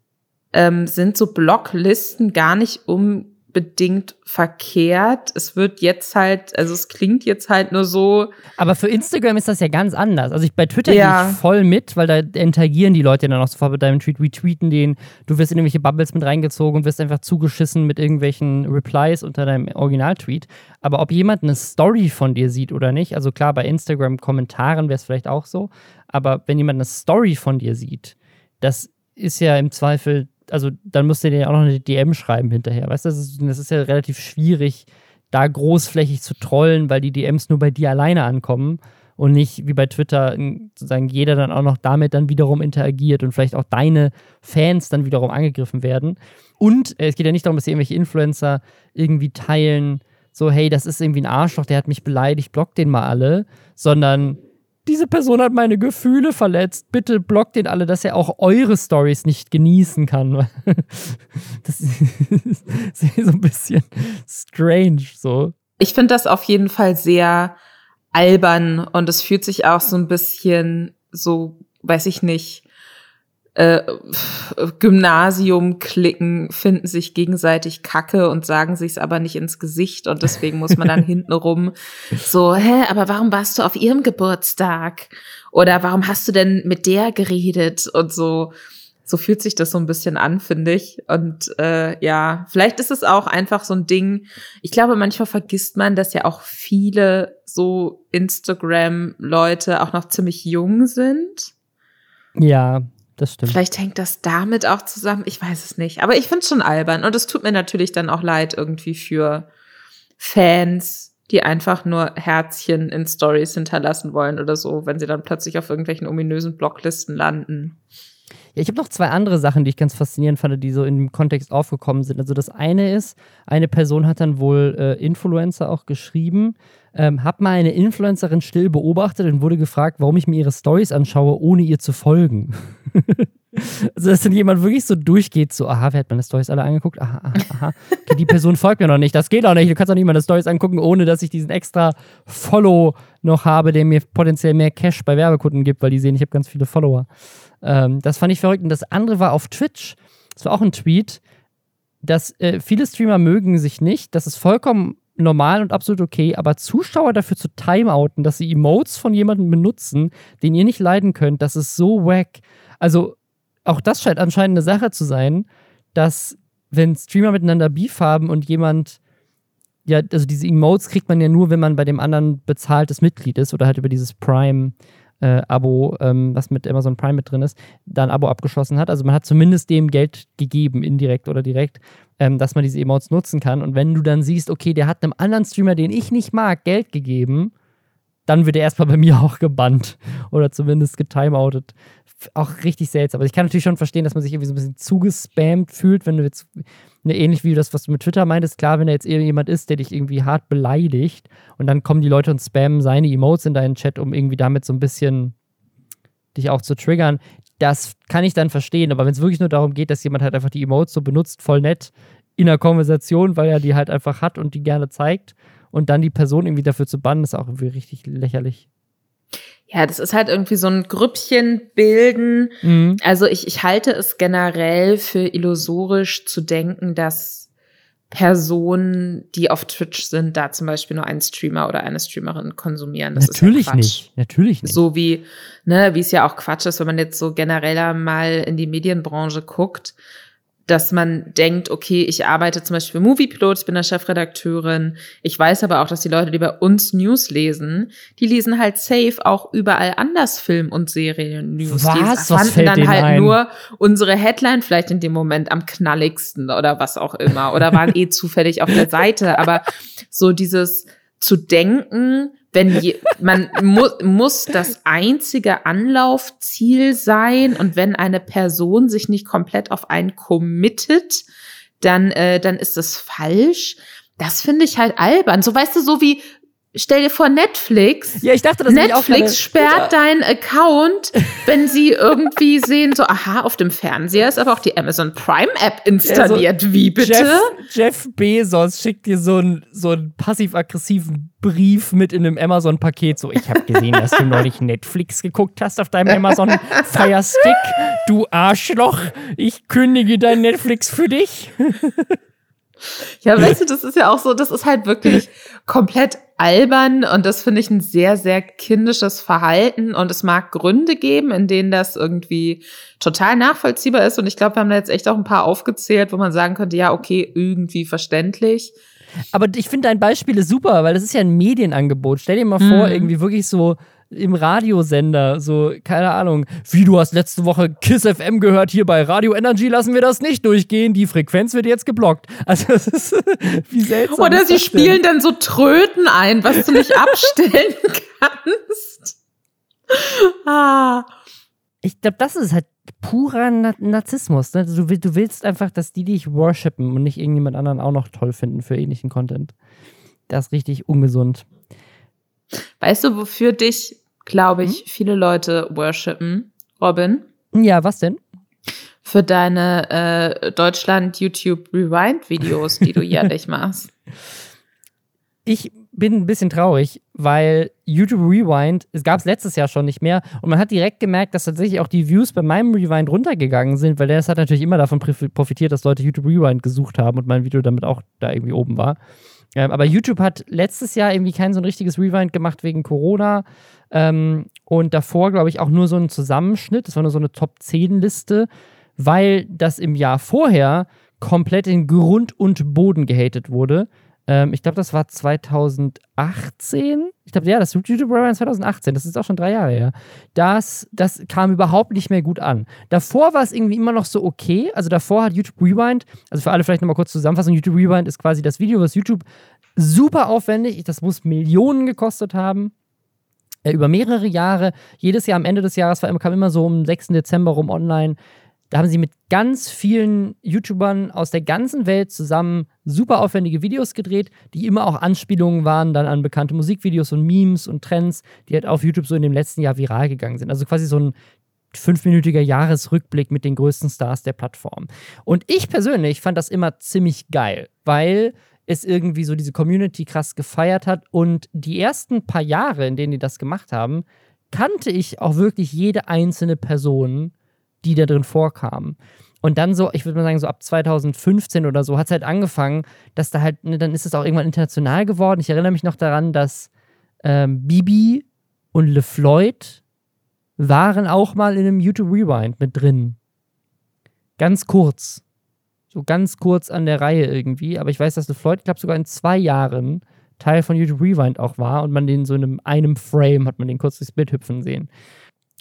ähm, sind so Blocklisten gar nicht um bedingt verkehrt. Es wird jetzt halt, also es klingt jetzt halt nur so. Aber für Instagram ist das ja ganz anders. Also ich bei Twitter ja. gehe ich voll mit, weil da interagieren die Leute dann auch sofort mit deinem Tweet, retweeten den. Du wirst in irgendwelche Bubbles mit reingezogen und wirst einfach zugeschissen mit irgendwelchen Replies unter deinem Original-Tweet. Aber ob jemand eine Story von dir sieht oder nicht, also klar, bei Instagram-Kommentaren wäre es vielleicht auch so, aber wenn jemand eine Story von dir sieht, das ist ja im Zweifel also dann musst du dir ja auch noch eine DM schreiben hinterher. Weißt du, das ist, das ist ja relativ schwierig, da großflächig zu trollen, weil die DMs nur bei dir alleine ankommen und nicht wie bei Twitter sozusagen jeder dann auch noch damit dann wiederum interagiert und vielleicht auch deine Fans dann wiederum angegriffen werden. Und äh, es geht ja nicht darum, dass irgendwelche Influencer irgendwie teilen, so hey, das ist irgendwie ein Arschloch, der hat mich beleidigt, block den mal alle, sondern diese Person hat meine Gefühle verletzt. Bitte blockt den alle, dass er auch eure Stories nicht genießen kann. (laughs) Das ist (laughs) so ein bisschen strange so. Ich finde das auf jeden Fall sehr albern und es fühlt sich auch so ein bisschen so, weiß ich nicht, äh, Gymnasium klicken, finden sich gegenseitig Kacke und sagen sich's aber nicht ins Gesicht und deswegen muss man dann (laughs) hintenrum so, hä, aber warum warst du auf ihrem Geburtstag? Oder warum hast du denn mit der geredet und so? So fühlt sich das so ein bisschen an, finde ich. Und äh, ja, vielleicht ist es auch einfach so ein Ding. Ich glaube, manchmal vergisst man, dass ja auch viele so Instagram-Leute auch noch ziemlich jung sind. Ja, das stimmt. Vielleicht hängt das damit auch zusammen. Ich weiß es nicht. Aber ich finde es schon albern. Und es tut mir natürlich dann auch leid irgendwie für Fans, die einfach nur Herzchen in Stories hinterlassen wollen oder so, wenn sie dann plötzlich auf irgendwelchen ominösen Blocklisten landen. Ja, ich habe noch zwei andere Sachen, die ich ganz faszinierend fand, die so in dem Kontext aufgekommen sind. Also das eine ist, eine Person hat dann wohl äh, Influencer auch geschrieben, ähm, hab mal eine Influencerin still beobachtet und wurde gefragt, warum ich mir ihre Stories anschaue, ohne ihr zu folgen. (laughs) (laughs) also, dass dann jemand wirklich so durchgeht, so, aha, wer hat meine Stories alle angeguckt? Aha, aha, aha. Okay, die Person folgt mir noch nicht. Das geht auch nicht. Du kannst auch nicht meine Stories angucken, ohne dass ich diesen extra Follow noch habe, der mir potenziell mehr Cash bei Werbekunden gibt, weil die sehen, ich habe ganz viele Follower. Ähm, das fand ich verrückt. Und das andere war auf Twitch. Das war auch ein Tweet, dass äh, viele Streamer mögen sich nicht. Das ist vollkommen normal und absolut okay, aber Zuschauer dafür zu timeouten, dass sie Emotes von jemandem benutzen, den ihr nicht leiden könnt, das ist so wack. Also, auch das scheint anscheinend eine Sache zu sein, dass wenn Streamer miteinander Beef haben und jemand, ja, also diese Emotes kriegt man ja nur, wenn man bei dem anderen bezahltes Mitglied ist oder halt über dieses Prime äh, Abo, ähm, was mit Amazon Prime mit drin ist, da ein Abo abgeschlossen hat. Also man hat zumindest dem Geld gegeben, indirekt oder direkt, ähm, dass man diese Emotes nutzen kann. Und wenn du dann siehst, okay, der hat einem anderen Streamer, den ich nicht mag, Geld gegeben, dann wird er erstmal bei mir (laughs) auch gebannt oder zumindest getimeoutet. Auch richtig seltsam. Aber ich kann natürlich schon verstehen, dass man sich irgendwie so ein bisschen zugespammt fühlt, wenn du jetzt, ne, ähnlich wie das, was du mit Twitter meintest, klar, wenn da jetzt jemand ist, der dich irgendwie hart beleidigt und dann kommen die Leute und spammen seine Emotes in deinen Chat, um irgendwie damit so ein bisschen dich auch zu triggern. Das kann ich dann verstehen, aber wenn es wirklich nur darum geht, dass jemand halt einfach die Emotes so benutzt, voll nett in einer Konversation, weil er die halt einfach hat und die gerne zeigt und dann die Person irgendwie dafür zu bannen, ist auch irgendwie richtig lächerlich. Ja, das ist halt irgendwie so ein Grüppchen bilden. Mhm. Also ich, ich halte es generell für illusorisch zu denken, dass Personen, die auf Twitch sind, da zum Beispiel nur einen Streamer oder eine Streamerin konsumieren. Das Natürlich ja nicht. Natürlich nicht. So wie, ne, wie es ja auch Quatsch ist, wenn man jetzt so genereller mal in die Medienbranche guckt dass man denkt, okay, ich arbeite zum Beispiel für Moviepilot, ich bin der Chefredakteurin. Ich weiß aber auch, dass die Leute, die bei uns News lesen, die lesen halt safe auch überall anders Film- und Serien-News. Was? Die fällt dann halt ein? nur unsere Headline vielleicht in dem Moment am knalligsten oder was auch immer oder waren eh (laughs) zufällig auf der Seite. Aber so dieses zu denken, wenn je, man mu muss das einzige Anlaufziel sein und wenn eine Person sich nicht komplett auf einen committet, dann äh, dann ist das falsch. Das finde ich halt albern. So weißt du, so wie Stell dir vor, Netflix. Ja, ich dachte, das Netflix sperrt deinen Account, wenn sie irgendwie (laughs) sehen, so, aha, auf dem Fernseher ist aber auch die Amazon Prime App installiert. Ja, so Wie bitte? Jeff, Jeff, Bezos schickt dir so einen so einen passiv-aggressiven Brief mit in einem Amazon-Paket. So, ich habe gesehen, dass du (laughs) neulich Netflix geguckt hast auf deinem Amazon Fire Stick. Du Arschloch, ich kündige dein Netflix für dich. Ja, weißt du, das ist ja auch so, das ist halt wirklich komplett albern und das finde ich ein sehr, sehr kindisches Verhalten und es mag Gründe geben, in denen das irgendwie total nachvollziehbar ist und ich glaube, wir haben da jetzt echt auch ein paar aufgezählt, wo man sagen könnte, ja, okay, irgendwie verständlich. Aber ich finde dein Beispiel ist super, weil das ist ja ein Medienangebot. Stell dir mal vor, mhm. irgendwie wirklich so im Radiosender, so, keine Ahnung, wie du hast letzte Woche Kiss FM gehört, hier bei Radio Energy lassen wir das nicht durchgehen, die Frequenz wird jetzt geblockt. (laughs) Also, das ist, wie seltsam. Oder sie spielen denn? dann so Tröten ein, was du nicht abstellen (laughs) kannst. ah. Ich glaube, das ist halt purer Na Narzissmus. Ne? Du, du willst einfach, dass die dich worshipen und nicht irgendjemand anderen auch noch toll finden für ähnlichen Content. Das ist richtig ungesund. Weißt du, wofür dich glaube ich, mhm. viele Leute worshipen. Robin? Ja, was denn? Für deine äh, Deutschland YouTube Rewind Videos, die du jährlich (laughs) machst. Ich bin ein bisschen traurig, weil YouTube Rewind, es gab es letztes Jahr schon nicht mehr und man hat direkt gemerkt, dass tatsächlich auch die Views bei meinem Rewind runtergegangen sind, weil das hat natürlich immer davon profitiert, dass Leute YouTube Rewind gesucht haben und mein Video damit auch da irgendwie oben war. Ähm, aber YouTube hat letztes Jahr irgendwie kein so ein richtiges Rewind gemacht wegen Corona. Ähm, und davor, glaube ich, auch nur so ein Zusammenschnitt. Das war nur so eine Top-10-Liste, weil das im Jahr vorher komplett in Grund und Boden gehatet wurde. Ähm, ich glaube, das war 2018. Ich glaube, ja, das YouTube Rewind 2018. Das ist auch schon drei Jahre her. Das, das kam überhaupt nicht mehr gut an. Davor war es irgendwie immer noch so okay. Also davor hat YouTube Rewind, also für alle vielleicht nochmal kurz zusammenfassen: YouTube Rewind ist quasi das Video, was YouTube super aufwendig, das muss Millionen gekostet haben äh, über mehrere Jahre. Jedes Jahr am Ende des Jahres war, kam immer so um 6. Dezember rum online. Da haben sie mit ganz vielen YouTubern aus der ganzen Welt zusammen super aufwendige Videos gedreht, die immer auch Anspielungen waren dann an bekannte Musikvideos und Memes und Trends, die halt auf YouTube so in dem letzten Jahr viral gegangen sind. Also quasi so ein fünfminütiger Jahresrückblick mit den größten Stars der Plattform. Und ich persönlich fand das immer ziemlich geil, weil es irgendwie so diese Community krass gefeiert hat. Und die ersten paar Jahre, in denen die das gemacht haben, kannte ich auch wirklich jede einzelne Person, die da drin vorkam. Und dann so, ich würde mal sagen, so ab 2015 oder so hat es halt angefangen, dass da halt, ne, dann ist es auch irgendwann international geworden. Ich erinnere mich noch daran, dass ähm, Bibi und LeFloid waren auch mal in einem YouTube Rewind mit drin. Ganz kurz. So ganz kurz an der Reihe irgendwie. Aber ich weiß, dass LeFloid, glaube sogar in zwei Jahren Teil von YouTube Rewind auch war und man den so in einem, einem Frame hat man den kurz durchs Bild hüpfen sehen.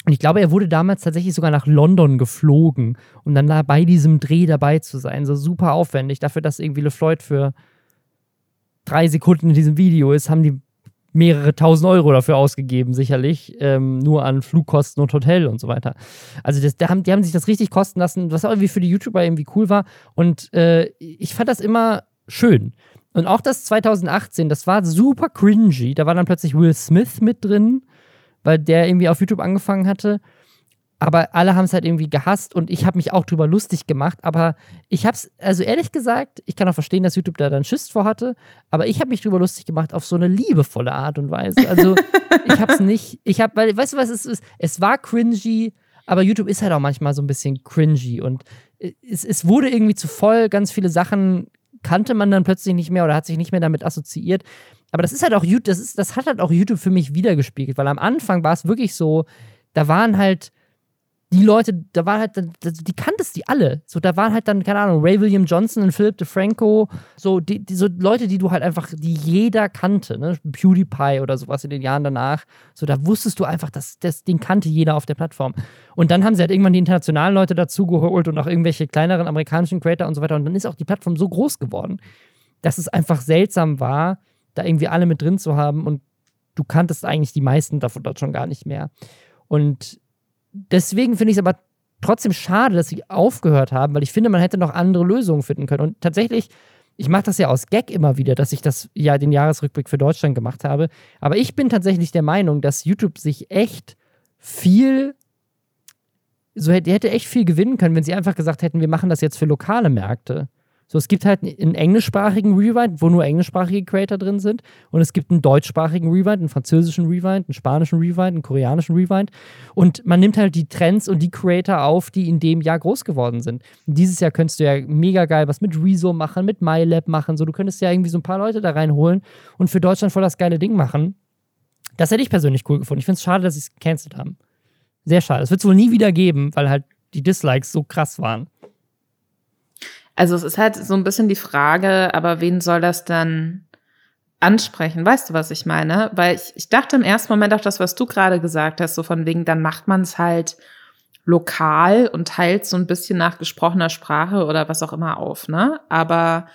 Und ich glaube, er wurde damals tatsächlich sogar nach London geflogen, um dann da bei diesem Dreh dabei zu sein. So super aufwendig. Dafür, dass irgendwie LeFloid für drei Sekunden in diesem Video ist, haben die mehrere tausend Euro dafür ausgegeben, sicherlich, ähm, nur an Flugkosten und Hotel und so weiter. Also das, die, haben, die haben sich das richtig kosten lassen, was auch irgendwie für die YouTuber irgendwie cool war. Und äh, ich fand das immer schön. Und auch das 2018, das war super cringy. Da war dann plötzlich Will Smith mit drin, weil der irgendwie auf YouTube angefangen hatte aber alle haben es halt irgendwie gehasst und ich habe mich auch drüber lustig gemacht. Aber ich habe es, also ehrlich gesagt, ich kann auch verstehen, dass YouTube da dann Schiss vor hatte, aber ich habe mich drüber lustig gemacht auf so eine liebevolle Art und Weise. Also (laughs) ich habe es nicht, ich habe, weil, weißt du was, es ist, es war cringy, aber YouTube ist halt auch manchmal so ein bisschen cringy und es, es wurde irgendwie zu voll, ganz viele Sachen kannte man dann plötzlich nicht mehr oder hat sich nicht mehr damit assoziiert. Aber das ist halt auch YouTube, das, ist, das hat halt auch YouTube für mich wiedergespiegelt, weil am Anfang war es wirklich so, da waren halt die Leute, da war halt, die kanntest die alle. So, da waren halt dann, keine Ahnung, Ray William Johnson und Philip DeFranco, so, die, die, so Leute, die du halt einfach, die jeder kannte, ne? PewDiePie oder sowas in den Jahren danach. So, da wusstest du einfach, dass das, den kannte jeder auf der Plattform. Und dann haben sie halt irgendwann die internationalen Leute dazugeholt und auch irgendwelche kleineren amerikanischen Creator und so weiter. Und dann ist auch die Plattform so groß geworden, dass es einfach seltsam war, da irgendwie alle mit drin zu haben und du kanntest eigentlich die meisten davon dort schon gar nicht mehr. Und deswegen finde ich es aber trotzdem schade, dass sie aufgehört haben, weil ich finde, man hätte noch andere Lösungen finden können. Und tatsächlich, ich mache das ja aus Gag immer wieder, dass ich das ja den Jahresrückblick für Deutschland gemacht habe. Aber ich bin tatsächlich der Meinung, dass YouTube sich echt viel, so hätte, hätte echt viel gewinnen können, wenn sie einfach gesagt hätten, wir machen das jetzt für lokale Märkte. So, es gibt halt einen englischsprachigen Rewind, wo nur englischsprachige Creator drin sind. Und es gibt einen deutschsprachigen Rewind, einen französischen Rewind, einen spanischen Rewind, einen koreanischen Rewind. Und man nimmt halt die Trends und die Creator auf, die in dem Jahr groß geworden sind. Und dieses Jahr könntest du ja mega geil was mit Rezo machen, mit MyLab machen. So, du könntest ja irgendwie so ein paar Leute da reinholen und für Deutschland voll das geile Ding machen. Das hätte ich persönlich cool gefunden. Ich finde es schade, dass sie es gecancelt haben. Sehr schade. Es wird es wohl nie wieder geben, weil halt die Dislikes so krass waren. Also es ist halt so ein bisschen die Frage, aber wen soll das dann ansprechen? Weißt du, was ich meine? Weil ich, ich dachte im ersten Moment auch das, was du gerade gesagt hast, so von wegen, dann macht man es halt lokal und teilt so ein bisschen nach gesprochener Sprache oder was auch immer auf, ne? Aber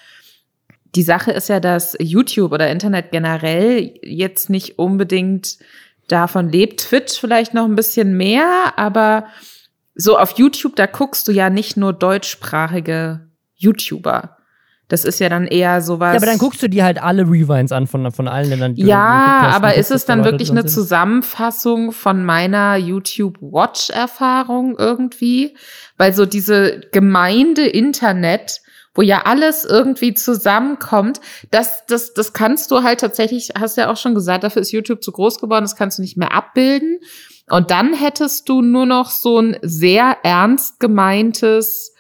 die Sache ist ja, dass YouTube oder Internet generell jetzt nicht unbedingt davon lebt. Twitch vielleicht noch ein bisschen mehr, aber so auf YouTube, da guckst du ja nicht nur deutschsprachige YouTuber. Das ist ja dann eher sowas. Ja, aber dann guckst du dir halt alle Rewinds an von, von allen Ländern. Die ja, hast, aber ist es dann wirklich eine sind. Zusammenfassung von meiner YouTube-Watch-Erfahrung irgendwie? Weil so diese Gemeinde Internet, wo ja alles irgendwie zusammenkommt, das, das, das kannst du halt tatsächlich, hast ja auch schon gesagt, dafür ist YouTube zu groß geworden, das kannst du nicht mehr abbilden. Und dann hättest du nur noch so ein sehr ernst gemeintes,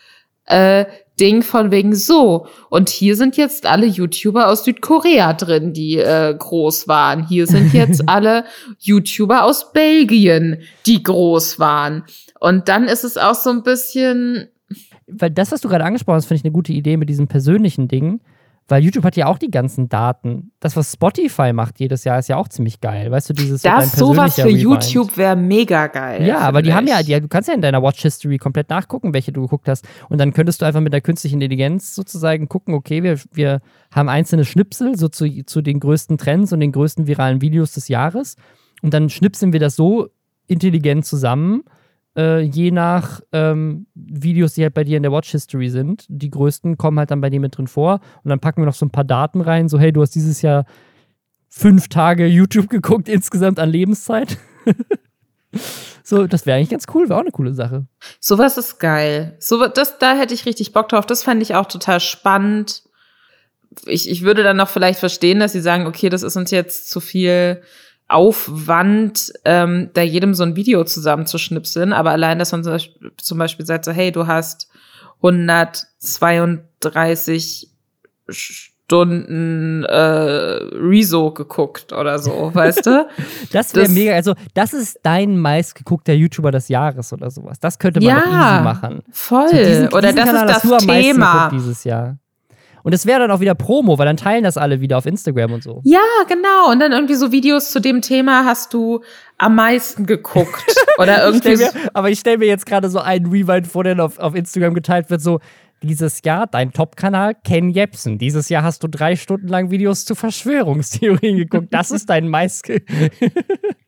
äh, Ding von wegen so. Und hier sind jetzt alle YouTuber aus Südkorea drin, die äh, groß waren. Hier sind (laughs) jetzt alle YouTuber aus Belgien, die groß waren. Und dann ist es auch so ein bisschen. Weil das, was du gerade angesprochen hast, finde ich eine gute Idee mit diesem persönlichen Ding. Weil YouTube hat ja auch die ganzen Daten. Das, was Spotify macht jedes Jahr, ist ja auch ziemlich geil. Weißt du, dieses Das sowas für Rewind. YouTube wäre mega geil. Ja, aber die ich. haben ja, die, du kannst ja in deiner Watch History komplett nachgucken, welche du geguckt hast. Und dann könntest du einfach mit der künstlichen Intelligenz sozusagen gucken, okay, wir, wir haben einzelne Schnipsel so zu, zu den größten Trends und den größten viralen Videos des Jahres. Und dann schnipseln wir das so intelligent zusammen, äh, je nach ähm, Videos, die halt bei dir in der Watch History sind. Die größten kommen halt dann bei dir mit drin vor. Und dann packen wir noch so ein paar Daten rein, so hey, du hast dieses Jahr fünf Tage YouTube (laughs) geguckt insgesamt an Lebenszeit. (laughs) so, das wäre eigentlich ganz cool, wäre auch eine coole Sache. Sowas ist geil. So, das, da hätte ich richtig Bock drauf. Das fände ich auch total spannend. Ich, ich würde dann noch vielleicht verstehen, dass sie sagen, okay, das ist uns jetzt zu viel Aufwand, ähm, da jedem so ein Video zusammenzuschnipseln. Aber allein, dass man zum Beispiel, zum Beispiel sagt, so, hey, du hast 132 Stunden äh, Rezo geguckt oder so, weißt du? (laughs) das wäre mega. Also, das ist dein meistgeguckter YouTuber des Jahres oder sowas. Das könnte man ja, easy machen. Voll. So, diesen, oder diesen das Kanal ist das Thema dieses Jahr. Und es wäre dann auch wieder Promo, weil dann teilen das alle wieder auf Instagram und so. Ja, genau. Und dann irgendwie so Videos zu dem Thema hast du am meisten geguckt. (laughs) Oder irgendwie. ich mir, aber ich stelle mir jetzt gerade so einen Rewind vor, der auf, auf Instagram geteilt wird, so. Dieses Jahr dein Top-Kanal Ken Jepsen. Dieses Jahr hast du drei Stunden lang Videos zu Verschwörungstheorien geguckt. Das ist dein meist. (laughs)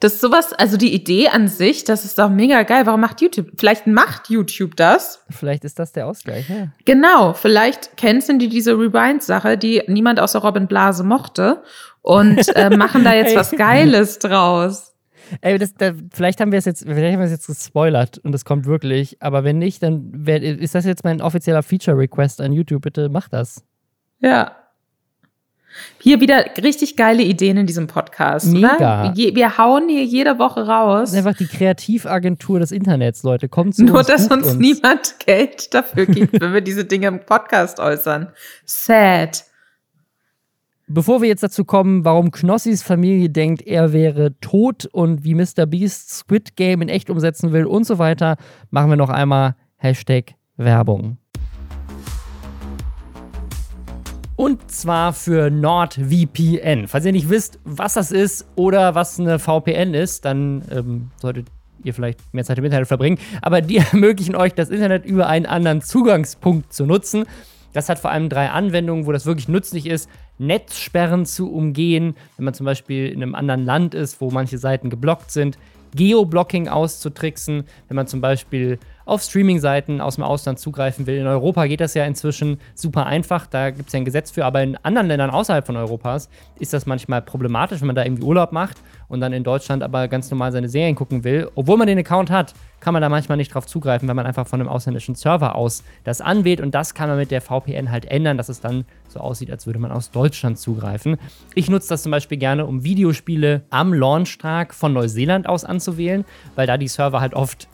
Das ist sowas, also die Idee an sich, das ist doch mega geil. Warum macht YouTube? Vielleicht macht YouTube das. Vielleicht ist das der Ausgleich, ja. Genau, vielleicht canceln die diese Rewind-Sache, die niemand außer Robin Blase mochte und äh, (laughs) machen da jetzt was Geiles draus. Ey, das, da, vielleicht haben wir es jetzt, vielleicht haben wir es jetzt gespoilert und es kommt wirklich. Aber wenn nicht, dann wär, ist das jetzt mein offizieller Feature-Request an YouTube. Bitte mach das. Ja, hier wieder richtig geile Ideen in diesem Podcast. Mega. Je, wir hauen hier jede Woche raus. Das ist einfach die Kreativagentur des Internets, Leute. Kommt zu Nur, uns, dass uns, uns niemand Geld dafür gibt, wenn wir diese Dinge im Podcast äußern. Sad. Bevor wir jetzt dazu kommen, warum Knossis Familie denkt, er wäre tot und wie Mr. Beast Squid Game in echt umsetzen will und so weiter, machen wir noch einmal Hashtag Werbung. Und zwar für NordVPN. Falls ihr nicht wisst, was das ist oder was eine VPN ist, dann ähm, solltet ihr vielleicht mehr Zeit im Internet verbringen. Aber die (laughs) ermöglichen euch, das Internet über einen anderen Zugangspunkt zu nutzen. Das hat vor allem drei Anwendungen, wo das wirklich nützlich ist, Netzsperren zu umgehen, wenn man zum Beispiel in einem anderen Land ist, wo manche Seiten geblockt sind, Geoblocking auszutricksen, wenn man zum Beispiel auf Streaming-Seiten aus dem Ausland zugreifen will. In Europa geht das ja inzwischen super einfach, da gibt es ja ein Gesetz für, aber in anderen Ländern außerhalb von Europas ist das manchmal problematisch, wenn man da irgendwie Urlaub macht und dann in Deutschland aber ganz normal seine Serien gucken will. Obwohl man den Account hat, kann man da manchmal nicht drauf zugreifen, wenn man einfach von einem ausländischen Server aus das anwählt und das kann man mit der VPN halt ändern, dass es dann so aussieht, als würde man aus Deutschland zugreifen. Ich nutze das zum Beispiel gerne, um Videospiele am Launchtag von Neuseeland aus anzuwählen, weil da die Server halt oft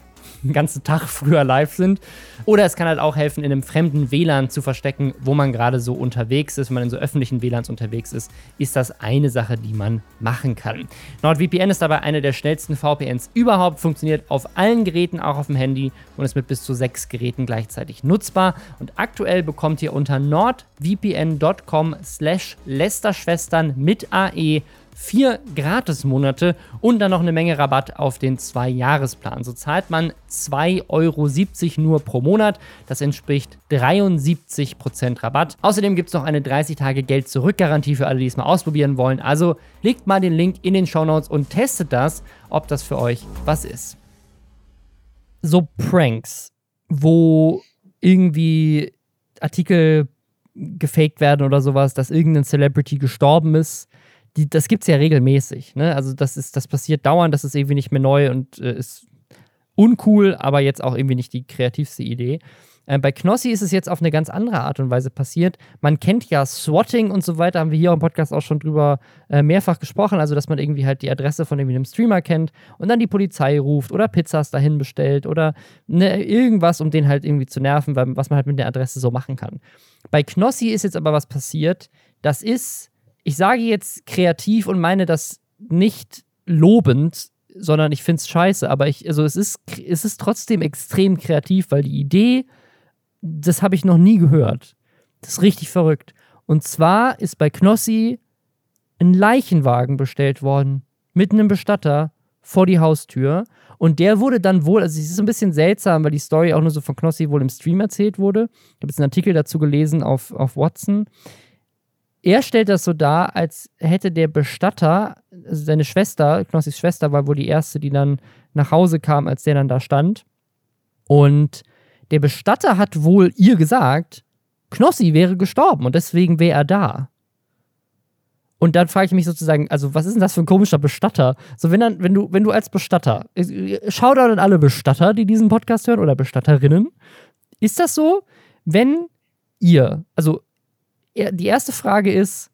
einen ganzen Tag früher live sind. Oder es kann halt auch helfen, in einem fremden WLAN zu verstecken, wo man gerade so unterwegs ist. Wenn man in so öffentlichen WLANs unterwegs ist, ist das eine Sache, die man machen kann. NordVPN ist dabei eine der schnellsten VPNs überhaupt, funktioniert auf allen Geräten, auch auf dem Handy und ist mit bis zu sechs Geräten gleichzeitig nutzbar. Und aktuell bekommt ihr unter nordvpn.com slash Lästerschwestern mit AE vier Gratis-Monate und dann noch eine Menge Rabatt auf den Zwei-Jahres-Plan. So zahlt man 2,70 Euro nur pro Monat. Das entspricht 73% Rabatt. Außerdem gibt es noch eine 30-Tage-Geld-Zurück-Garantie für alle, die es mal ausprobieren wollen. Also legt mal den Link in den Show Notes und testet das, ob das für euch was ist. So Pranks, wo irgendwie Artikel gefaked werden oder sowas, dass irgendein Celebrity gestorben ist die, das gibt es ja regelmäßig. Ne? Also das ist, das passiert dauernd, das ist irgendwie nicht mehr neu und äh, ist uncool, aber jetzt auch irgendwie nicht die kreativste Idee. Äh, bei Knossi ist es jetzt auf eine ganz andere Art und Weise passiert. Man kennt ja Swatting und so weiter, haben wir hier im Podcast auch schon drüber äh, mehrfach gesprochen. Also, dass man irgendwie halt die Adresse von irgendwie einem Streamer kennt und dann die Polizei ruft oder Pizzas dahin bestellt oder ne, irgendwas, um den halt irgendwie zu nerven, was man halt mit der Adresse so machen kann. Bei Knossi ist jetzt aber was passiert. Das ist ich sage jetzt kreativ und meine das nicht lobend, sondern ich finde es scheiße, aber ich, also es ist, es ist trotzdem extrem kreativ, weil die Idee, das habe ich noch nie gehört. Das ist richtig verrückt. Und zwar ist bei Knossi ein Leichenwagen bestellt worden mit einem Bestatter vor die Haustür. Und der wurde dann wohl, also es ist ein bisschen seltsam, weil die Story auch nur so von Knossi wohl im Stream erzählt wurde. Ich habe jetzt einen Artikel dazu gelesen auf, auf Watson er stellt das so dar, als hätte der Bestatter, also seine Schwester, Knossis Schwester war wohl die erste, die dann nach Hause kam, als der dann da stand. Und der Bestatter hat wohl ihr gesagt, Knossi wäre gestorben und deswegen wäre er da. Und dann frage ich mich sozusagen, also was ist denn das für ein komischer Bestatter? So, wenn dann, wenn du, wenn du als Bestatter, schau da an alle Bestatter, die diesen Podcast hören oder Bestatterinnen, ist das so, wenn ihr, also die erste Frage ist,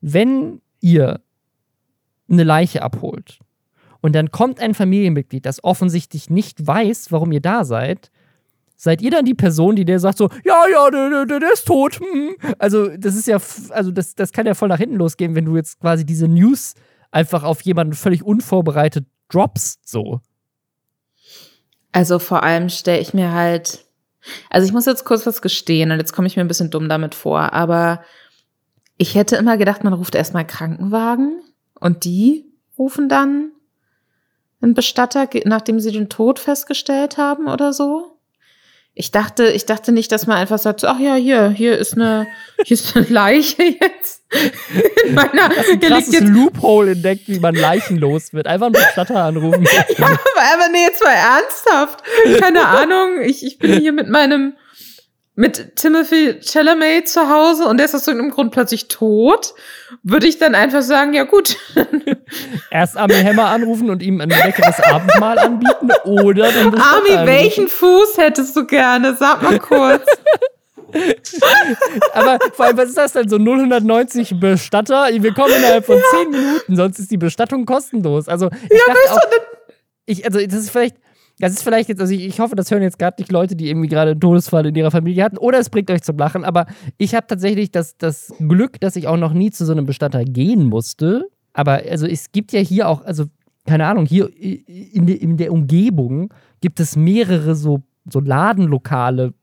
wenn ihr eine Leiche abholt und dann kommt ein Familienmitglied, das offensichtlich nicht weiß, warum ihr da seid, seid ihr dann die Person, die der sagt so, ja, ja, der, der, der ist tot. Hm. Also das ist ja, also das, das kann ja voll nach hinten losgehen, wenn du jetzt quasi diese News einfach auf jemanden völlig unvorbereitet droppst, so. Also vor allem stelle ich mir halt, also ich muss jetzt kurz was gestehen und jetzt komme ich mir ein bisschen dumm damit vor, aber ich hätte immer gedacht, man ruft erstmal Krankenwagen und die rufen dann einen Bestatter, nachdem sie den Tod festgestellt haben oder so. Ich dachte, ich dachte nicht, dass man einfach sagt, ach ja, hier, hier ist eine, hier ist eine Leiche jetzt. (laughs) In meiner, das ist ein krasses jetzt, Loophole entdeckt, wie man leichenlos wird. Einfach einen Bestatter anrufen. (laughs) ja, aber nee, jetzt mal ernsthaft. Keine (laughs) Ahnung. Ich, ich bin hier mit meinem, mit Timothy Chalamet zu Hause und der ist aus irgendeinem Grund plötzlich tot, würde ich dann einfach sagen, ja gut. (laughs) Erst Army Hammer anrufen und ihm ein leckeres Abendmahl anbieten oder den Army, welchen Fuß hättest du gerne? Sag mal kurz. (laughs) Aber vor allem, was ist das denn? So 090 Bestatter? Wir kommen innerhalb von ja. 10 Minuten, sonst ist die Bestattung kostenlos. Also, ich ja, weißt auch, ich, also, das ist vielleicht, das ist vielleicht jetzt, also ich, ich hoffe, das hören jetzt gerade nicht Leute, die irgendwie gerade einen Todesfall in ihrer Familie hatten, oder es bringt euch zum Lachen, aber ich habe tatsächlich das, das Glück, dass ich auch noch nie zu so einem Bestatter gehen musste. Aber also es gibt ja hier auch, also keine Ahnung, hier in, in der Umgebung gibt es mehrere so, so Ladenlokale,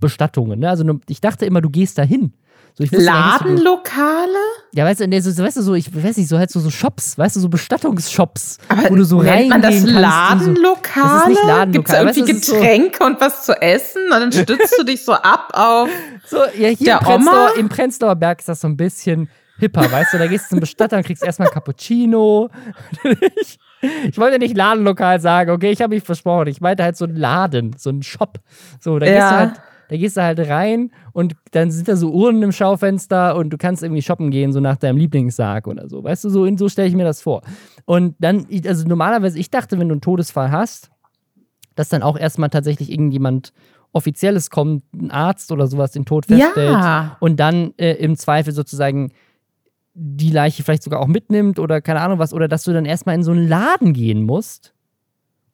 Bestattungen. Ne? Also ich dachte immer, du gehst da hin. So, Ladenlokale? Ja, weißt du, so, weißt du, so, ich weiß nicht, so halt so, so Shops, weißt du, so Bestattungsshops, Aber wo du so reingehen man das Ladenlokale? So, das ist nicht Ladenlokale. Gibt's irgendwie weißt du, Getränke so und was zu essen? Und dann stützt du dich so ab auf (laughs) so, ja, hier der im Prenzlauer, im Prenzlauer Berg ist das so ein bisschen hipper, weißt du, da gehst du zum Bestatter und kriegst erstmal Cappuccino. (laughs) ich, ich wollte nicht Ladenlokal sagen, okay, ich habe mich versprochen. Ich meinte halt so ein Laden, so ein Shop. So, da ja. gehst du halt da gehst du halt rein und dann sind da so Uhren im Schaufenster und du kannst irgendwie shoppen gehen, so nach deinem Lieblingssarg oder so. Weißt du, so, so stelle ich mir das vor. Und dann, also normalerweise, ich dachte, wenn du einen Todesfall hast, dass dann auch erstmal tatsächlich irgendjemand Offizielles kommt, ein Arzt oder sowas, den Tod feststellt ja. und dann äh, im Zweifel sozusagen die Leiche vielleicht sogar auch mitnimmt oder keine Ahnung was, oder dass du dann erstmal in so einen Laden gehen musst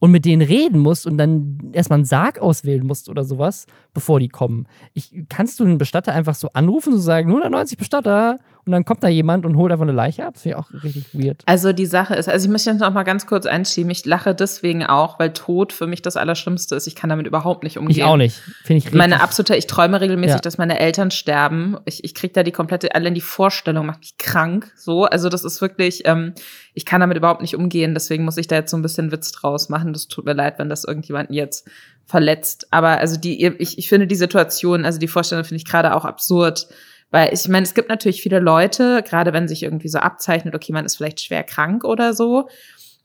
und mit denen reden musst und dann erstmal einen Sarg auswählen musst oder sowas, bevor die kommen. Ich, kannst du einen Bestatter einfach so anrufen und so sagen, 190 Bestatter und dann kommt da jemand und holt einfach eine Leiche ab. Das finde ich auch richtig weird. Also die Sache ist, also ich möchte jetzt noch mal ganz kurz einschieben. Ich lache deswegen auch, weil Tod für mich das Allerschlimmste ist. Ich kann damit überhaupt nicht umgehen. Ich auch nicht. Finde ich richtig. Meine absolute, ich träume regelmäßig, ja. dass meine Eltern sterben. Ich, ich kriege da die komplette, allein die Vorstellung macht mich krank. So, also das ist wirklich, ähm, ich kann damit überhaupt nicht umgehen. Deswegen muss ich da jetzt so ein bisschen Witz draus machen. Das tut mir leid, wenn das irgendjemanden jetzt verletzt. Aber also die, ich, ich finde die Situation, also die Vorstellung finde ich gerade auch absurd weil ich meine, es gibt natürlich viele Leute, gerade wenn sich irgendwie so abzeichnet, okay, man ist vielleicht schwer krank oder so.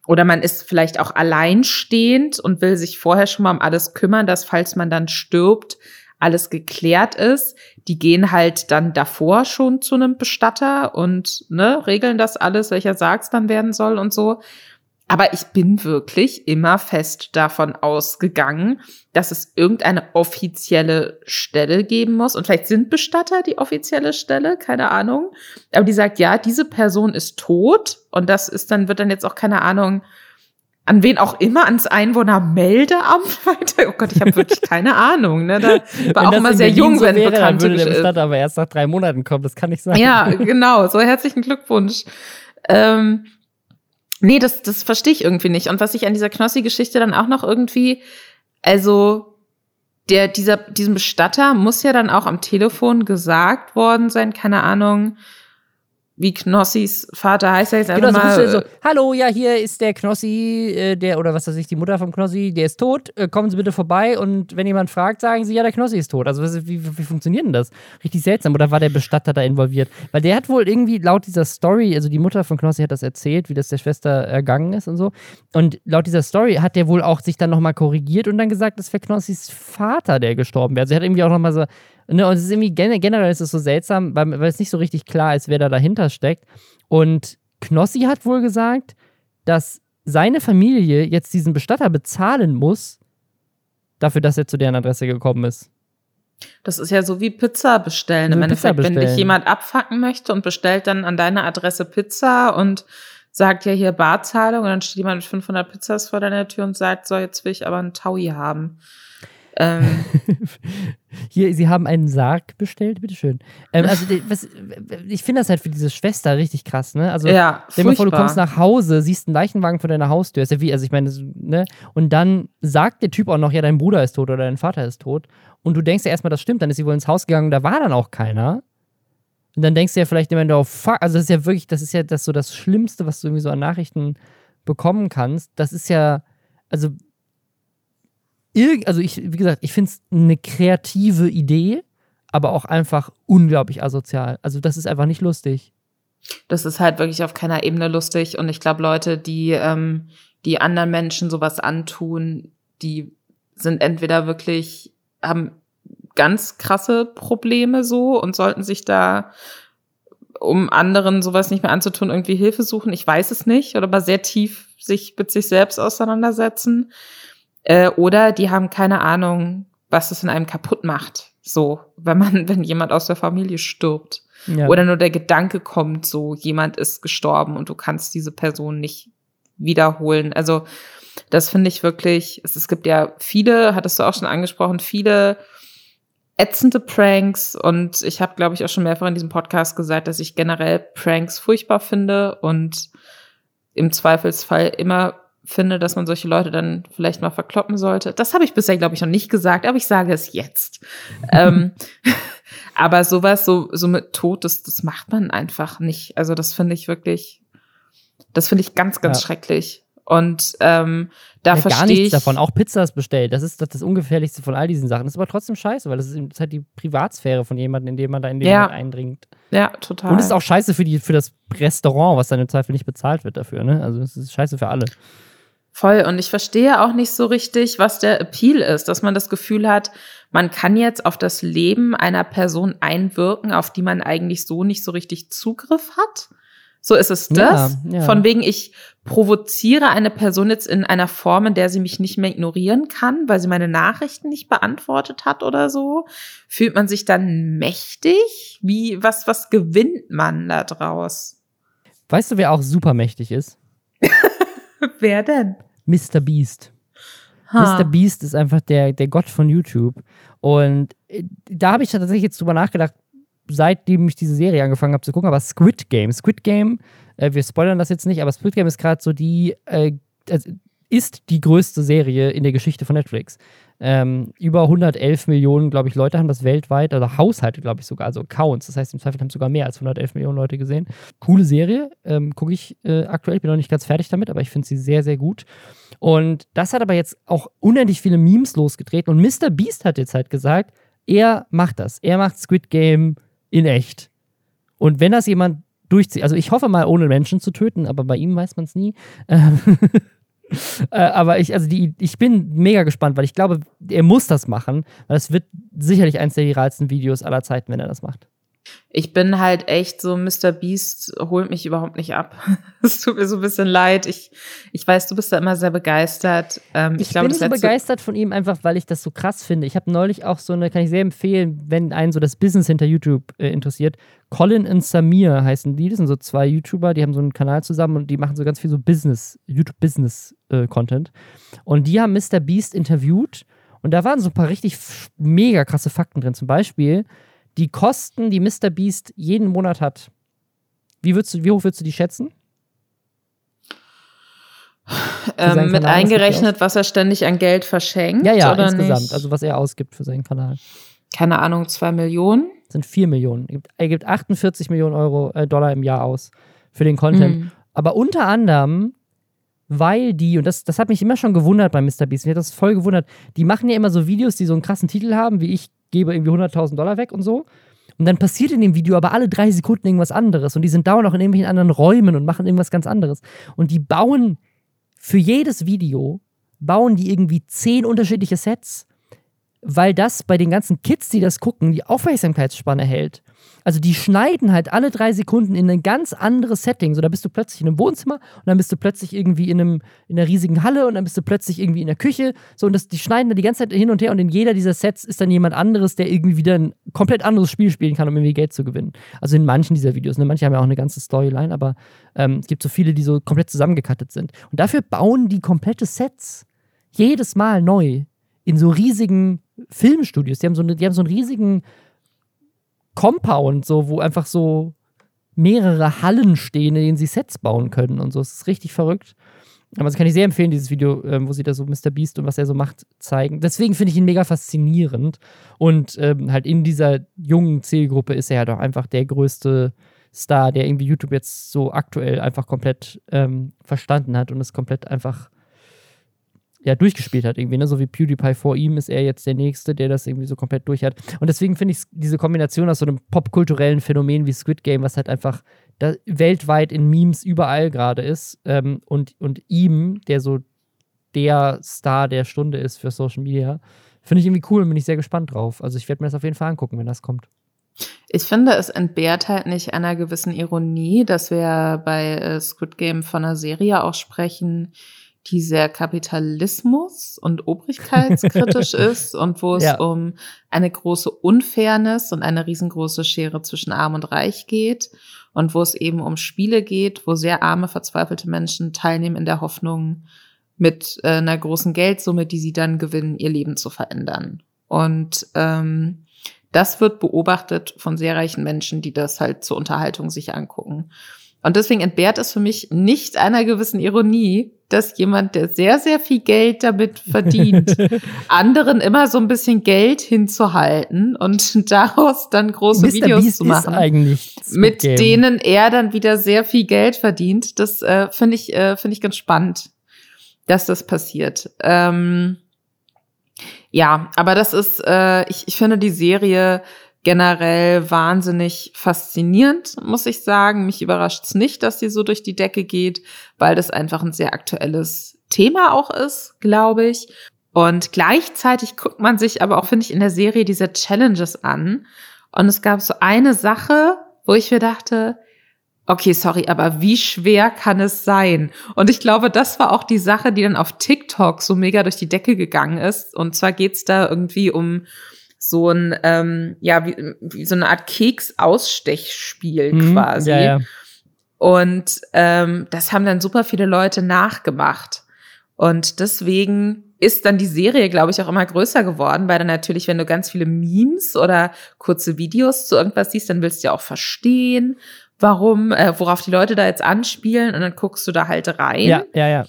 Oder man ist vielleicht auch alleinstehend und will sich vorher schon mal um alles kümmern, dass falls man dann stirbt, alles geklärt ist. Die gehen halt dann davor schon zu einem Bestatter und ne, regeln das alles, welcher Sargs dann werden soll und so. Aber ich bin wirklich immer fest davon ausgegangen, dass es irgendeine offizielle Stelle geben muss. Und vielleicht sind Bestatter die offizielle Stelle, keine Ahnung. Aber die sagt, ja, diese Person ist tot. Und das ist dann, wird dann jetzt auch keine Ahnung, an wen auch immer, ans Einwohnermeldeamt (laughs) weiter. Oh Gott, ich habe wirklich keine Ahnung. Ne? Da war auch immer sehr jung, so wenn wäre, bekannt dann würde der Bestatter aber erst nach drei Monaten kommen. Das kann nicht sein. Ja, genau. So herzlichen Glückwunsch. Ähm, Nee, das, das verstehe ich irgendwie nicht. Und was ich an dieser Knossi-Geschichte dann auch noch irgendwie, also der, dieser, diesem Bestatter muss ja dann auch am Telefon gesagt worden sein, keine Ahnung, wie Knossis Vater heißt er jetzt Genau, einfach so, mal. so, hallo, ja, hier ist der Knossi, äh, der, oder was weiß ich, die Mutter vom Knossi, der ist tot, äh, kommen Sie bitte vorbei und wenn jemand fragt, sagen Sie, ja, der Knossi ist tot. Also was, wie, wie funktioniert denn das? Richtig seltsam. Oder war der Bestatter da involviert? Weil der hat wohl irgendwie laut dieser Story, also die Mutter von Knossi hat das erzählt, wie das der Schwester ergangen ist und so. Und laut dieser Story hat der wohl auch sich dann nochmal korrigiert und dann gesagt, das wäre Knossis Vater, der gestorben wäre. Also er hat irgendwie auch nochmal so, Ne, und es ist irgendwie generell ist es so seltsam, weil, weil es nicht so richtig klar ist, wer da dahinter steckt. Und Knossi hat wohl gesagt, dass seine Familie jetzt diesen Bestatter bezahlen muss, dafür, dass er zu deren Adresse gekommen ist. Das ist ja so wie Pizza bestellen. Im Endeffekt, wenn dich bestellen. jemand abfacken möchte und bestellt dann an deine Adresse Pizza und sagt ja hier Barzahlung und dann steht jemand mit 500 Pizzas vor deiner Tür und sagt, so, jetzt will ich aber einen Taui haben. Ähm, (laughs) Hier, Sie haben einen Sarg bestellt, bitteschön. Ähm, also, was, ich finde das halt für diese Schwester richtig krass, ne? Also, ja, Stell dir vor, du kommst nach Hause, siehst einen Leichenwagen vor deiner Haustür. Ist ja wie, also ich meine, ne? Und dann sagt der Typ auch noch, ja, dein Bruder ist tot oder dein Vater ist tot. Und du denkst ja erstmal, das stimmt. Dann ist sie wohl ins Haus gegangen, da war dann auch keiner. Und dann denkst du ja vielleicht immer, oh fuck, also das ist ja wirklich, das ist ja das so das Schlimmste, was du irgendwie so an Nachrichten bekommen kannst. Das ist ja, also, also ich, wie gesagt, ich finde es eine kreative Idee, aber auch einfach unglaublich asozial. Also das ist einfach nicht lustig. Das ist halt wirklich auf keiner Ebene lustig. Und ich glaube, Leute, die, ähm, die anderen Menschen sowas antun, die sind entweder wirklich, haben ganz krasse Probleme so und sollten sich da, um anderen sowas nicht mehr anzutun, irgendwie Hilfe suchen. Ich weiß es nicht. Oder aber sehr tief sich mit sich selbst auseinandersetzen. Äh, oder die haben keine Ahnung, was es in einem kaputt macht. So, wenn man, (laughs) wenn jemand aus der Familie stirbt. Ja. Oder nur der Gedanke kommt, so jemand ist gestorben und du kannst diese Person nicht wiederholen. Also das finde ich wirklich, es, es gibt ja viele, hattest du auch schon angesprochen, viele ätzende Pranks und ich habe, glaube ich, auch schon mehrfach in diesem Podcast gesagt, dass ich generell Pranks furchtbar finde und im Zweifelsfall immer finde, dass man solche Leute dann vielleicht mal verkloppen sollte. Das habe ich bisher, glaube ich, noch nicht gesagt, aber ich sage es jetzt. (laughs) ähm, (laughs) aber sowas, so, so mit Tod, das, das macht man einfach nicht. Also das finde ich wirklich, das finde ich ganz, ganz Ja. schrecklich. Und ähm, da ja, gar verstehe nichts ich. davon. Auch Pizzas bestellt. Das ist das, das Ungefährlichste von all diesen Sachen. Das ist aber trotzdem scheiße, weil das ist, das ist halt die Privatsphäre von jemandem, in dem man da in den Ja. Eindringt. Ja, total. Und es ist auch scheiße für, die, für das Restaurant, was dann im Zweifel nicht bezahlt wird dafür. Ne? Also es ist scheiße für alle. Voll. Und ich verstehe auch nicht so richtig, was der Appeal ist, dass man das Gefühl hat, man kann jetzt auf das Leben einer Person einwirken, auf die man eigentlich so nicht so richtig Zugriff hat. So ist es das. Ja, ja. Von wegen, ich provoziere eine Person jetzt in einer Form, in der sie mich nicht mehr ignorieren kann, weil sie meine Nachrichten nicht beantwortet hat oder so. Fühlt man sich dann mächtig? Wie, was, was gewinnt man da draus? Weißt du, wer auch super mächtig ist? (laughs) Wer denn? Mr. Beast. Ha. Mr. Beast ist einfach der, der Gott von YouTube. Und äh, da habe ich tatsächlich jetzt drüber nachgedacht, seitdem ich diese Serie angefangen habe zu gucken, aber Squid Game. Squid Game, äh, wir spoilern das jetzt nicht, aber Squid Game ist gerade so die, äh, also ist die größte Serie in der Geschichte von Netflix. Ähm, über 111 Millionen, glaube ich, Leute haben das weltweit, oder Haushalte, glaube ich sogar, also Accounts. Das heißt, im Zweifel haben sogar mehr als 111 Millionen Leute gesehen. Coole Serie, ähm, gucke ich äh, aktuell, bin noch nicht ganz fertig damit, aber ich finde sie sehr, sehr gut. Und das hat aber jetzt auch unendlich viele Memes losgetreten. Und Mr. Beast hat jetzt halt gesagt, er macht das. Er macht Squid Game in echt. Und wenn das jemand durchzieht, also ich hoffe mal, ohne Menschen zu töten, aber bei ihm weiß man es nie. Ähm, (laughs) (laughs) äh, aber ich, also die, ich bin mega gespannt, weil ich glaube, er muss das machen, weil es wird sicherlich eins der viralsten Videos aller Zeiten, wenn er das macht. Ich bin halt echt so, Mr. Beast holt mich überhaupt nicht ab. (laughs) Es tut mir so ein bisschen leid. Ich, ich weiß, du bist da immer sehr begeistert. Ähm, ich, Ich, glaube, bin so begeistert von ihm, einfach weil ich das so krass finde. Ich habe neulich auch so eine, kann ich sehr empfehlen, wenn einen so das Business hinter YouTube äh, interessiert. Colin und Samir heißen die. Das sind so zwei YouTuber, die haben so einen Kanal zusammen und die machen so ganz viel so Business, YouTube-Business-Content. und die haben Mr. Beast interviewt und da waren so ein paar richtig mega krasse Fakten drin. Zum Beispiel die Kosten, die Mr. Beast jeden Monat hat. Wie, würdest du, wie hoch würdest du die schätzen? ähm, mit was eingerechnet, was er ständig an Geld verschenkt. Ja, ja, oder insgesamt. Nicht? Also was er ausgibt für seinen Kanal. Keine Ahnung, zwei Millionen. Das sind 4 Millionen. Er gibt 48 Millionen Euro, äh, Dollar im Jahr aus für den Content. Mhm. Aber unter anderem, weil die, und das, das hat mich immer schon gewundert bei MrBeast, mich hat das voll gewundert, die machen ja immer so Videos, die so einen krassen Titel haben, wie ich gebe irgendwie 100.000 Dollar weg und so. Und dann passiert in dem Video aber alle drei Sekunden irgendwas anderes. Und die sind dauernd auch in irgendwelchen anderen Räumen und machen irgendwas ganz anderes. Und die bauen für jedes Video, bauen die irgendwie zehn unterschiedliche Sets weil das bei den ganzen Kids, die das gucken, die Aufmerksamkeitsspanne hält. Also die schneiden halt alle drei Sekunden in ein ganz anderes Setting. So, da bist du plötzlich in einem Wohnzimmer und dann bist du plötzlich irgendwie in, einem, in einer riesigen Halle und dann bist du plötzlich irgendwie in der Küche. So, und das, die schneiden da die ganze Zeit hin und her und in jeder dieser Sets ist dann jemand anderes, der irgendwie wieder ein komplett anderes Spiel spielen kann, um irgendwie Geld zu gewinnen. Also in manchen dieser Videos. Ne? Manche haben ja auch eine ganze Storyline, aber ähm, es gibt so viele, die so komplett zusammengekattet sind. Und dafür bauen die komplette Sets jedes Mal neu in so riesigen Filmstudios. Die haben so, eine, die haben so einen riesigen Compound, so, wo einfach so mehrere Hallen stehen, in denen sie Sets bauen können und so. Es ist richtig verrückt. Aber das kann ich sehr empfehlen, dieses Video, ähm, wo sie da so Mr. Beast und was er so macht, zeigen. Deswegen finde ich ihn mega faszinierend. Und ähm, halt in dieser jungen Zielgruppe ist er halt auch einfach der größte Star, der irgendwie YouTube jetzt so aktuell einfach komplett ähm, verstanden hat und es komplett einfach ja, durchgespielt hat irgendwie, ne? So wie PewDiePie vor ihm ist er jetzt der Nächste, der das irgendwie so komplett durch hat. Und deswegen finde ich diese Kombination aus so einem popkulturellen Phänomen wie Squid Game, was halt einfach weltweit in Memes überall gerade ist, ähm, und, und ihm, der so der Star der Stunde ist für Social Media, finde ich irgendwie cool und bin ich sehr gespannt drauf. Also ich werde mir das auf jeden Fall angucken, wenn das kommt. Ich finde, es entbehrt halt nicht einer gewissen Ironie, dass wir bei äh, Squid Game von einer Serie auch sprechen, die sehr Kapitalismus und obrigkeitskritisch (laughs) ist und wo es ja. um eine große Unfairness und eine riesengroße Schere zwischen Arm und Reich geht und wo es eben um Spiele geht, wo sehr arme, verzweifelte Menschen teilnehmen in der Hoffnung, mit äh, einer großen Geldsumme, die sie dann gewinnen, ihr Leben zu verändern. Und ähm, das wird beobachtet von sehr reichen Menschen, die das halt zur Unterhaltung sich angucken. Und deswegen entbehrt es für mich nicht einer gewissen Ironie, dass jemand, der sehr, sehr viel Geld damit verdient, (laughs) anderen immer so ein bisschen Geld hinzuhalten und (laughs) daraus dann große Mr. Videos Beast zu machen, eigentlich mit denen er dann wieder sehr viel Geld verdient. Das äh, finde ich, äh, finde ich ganz spannend, dass das passiert. Ähm, ja, aber das ist, äh, ich, ich finde die Serie generell wahnsinnig faszinierend, muss ich sagen. Mich überrascht es nicht, dass sie so durch die Decke geht, weil das einfach ein sehr aktuelles Thema auch ist, glaube ich. Und gleichzeitig guckt man sich aber auch, finde ich, in der Serie diese Challenges an. Und es gab so eine Sache, wo ich mir dachte, okay, sorry, aber wie schwer kann es sein? Und ich glaube, das war auch die Sache, die dann auf TikTok so mega durch die Decke gegangen ist. Und zwar geht's da irgendwie um so ein, ähm, ja, wie, wie so eine Art Keks-Ausstechspiel mhm, quasi. Ja, ja. Und ähm, das haben dann super viele Leute nachgemacht. Und deswegen ist dann die Serie, glaube ich, auch immer größer geworden, weil dann natürlich, wenn du ganz viele Memes oder kurze Videos zu irgendwas siehst, dann willst du ja auch verstehen, warum, äh, worauf die Leute da jetzt anspielen und dann guckst du da halt rein. Ja, ja, ja.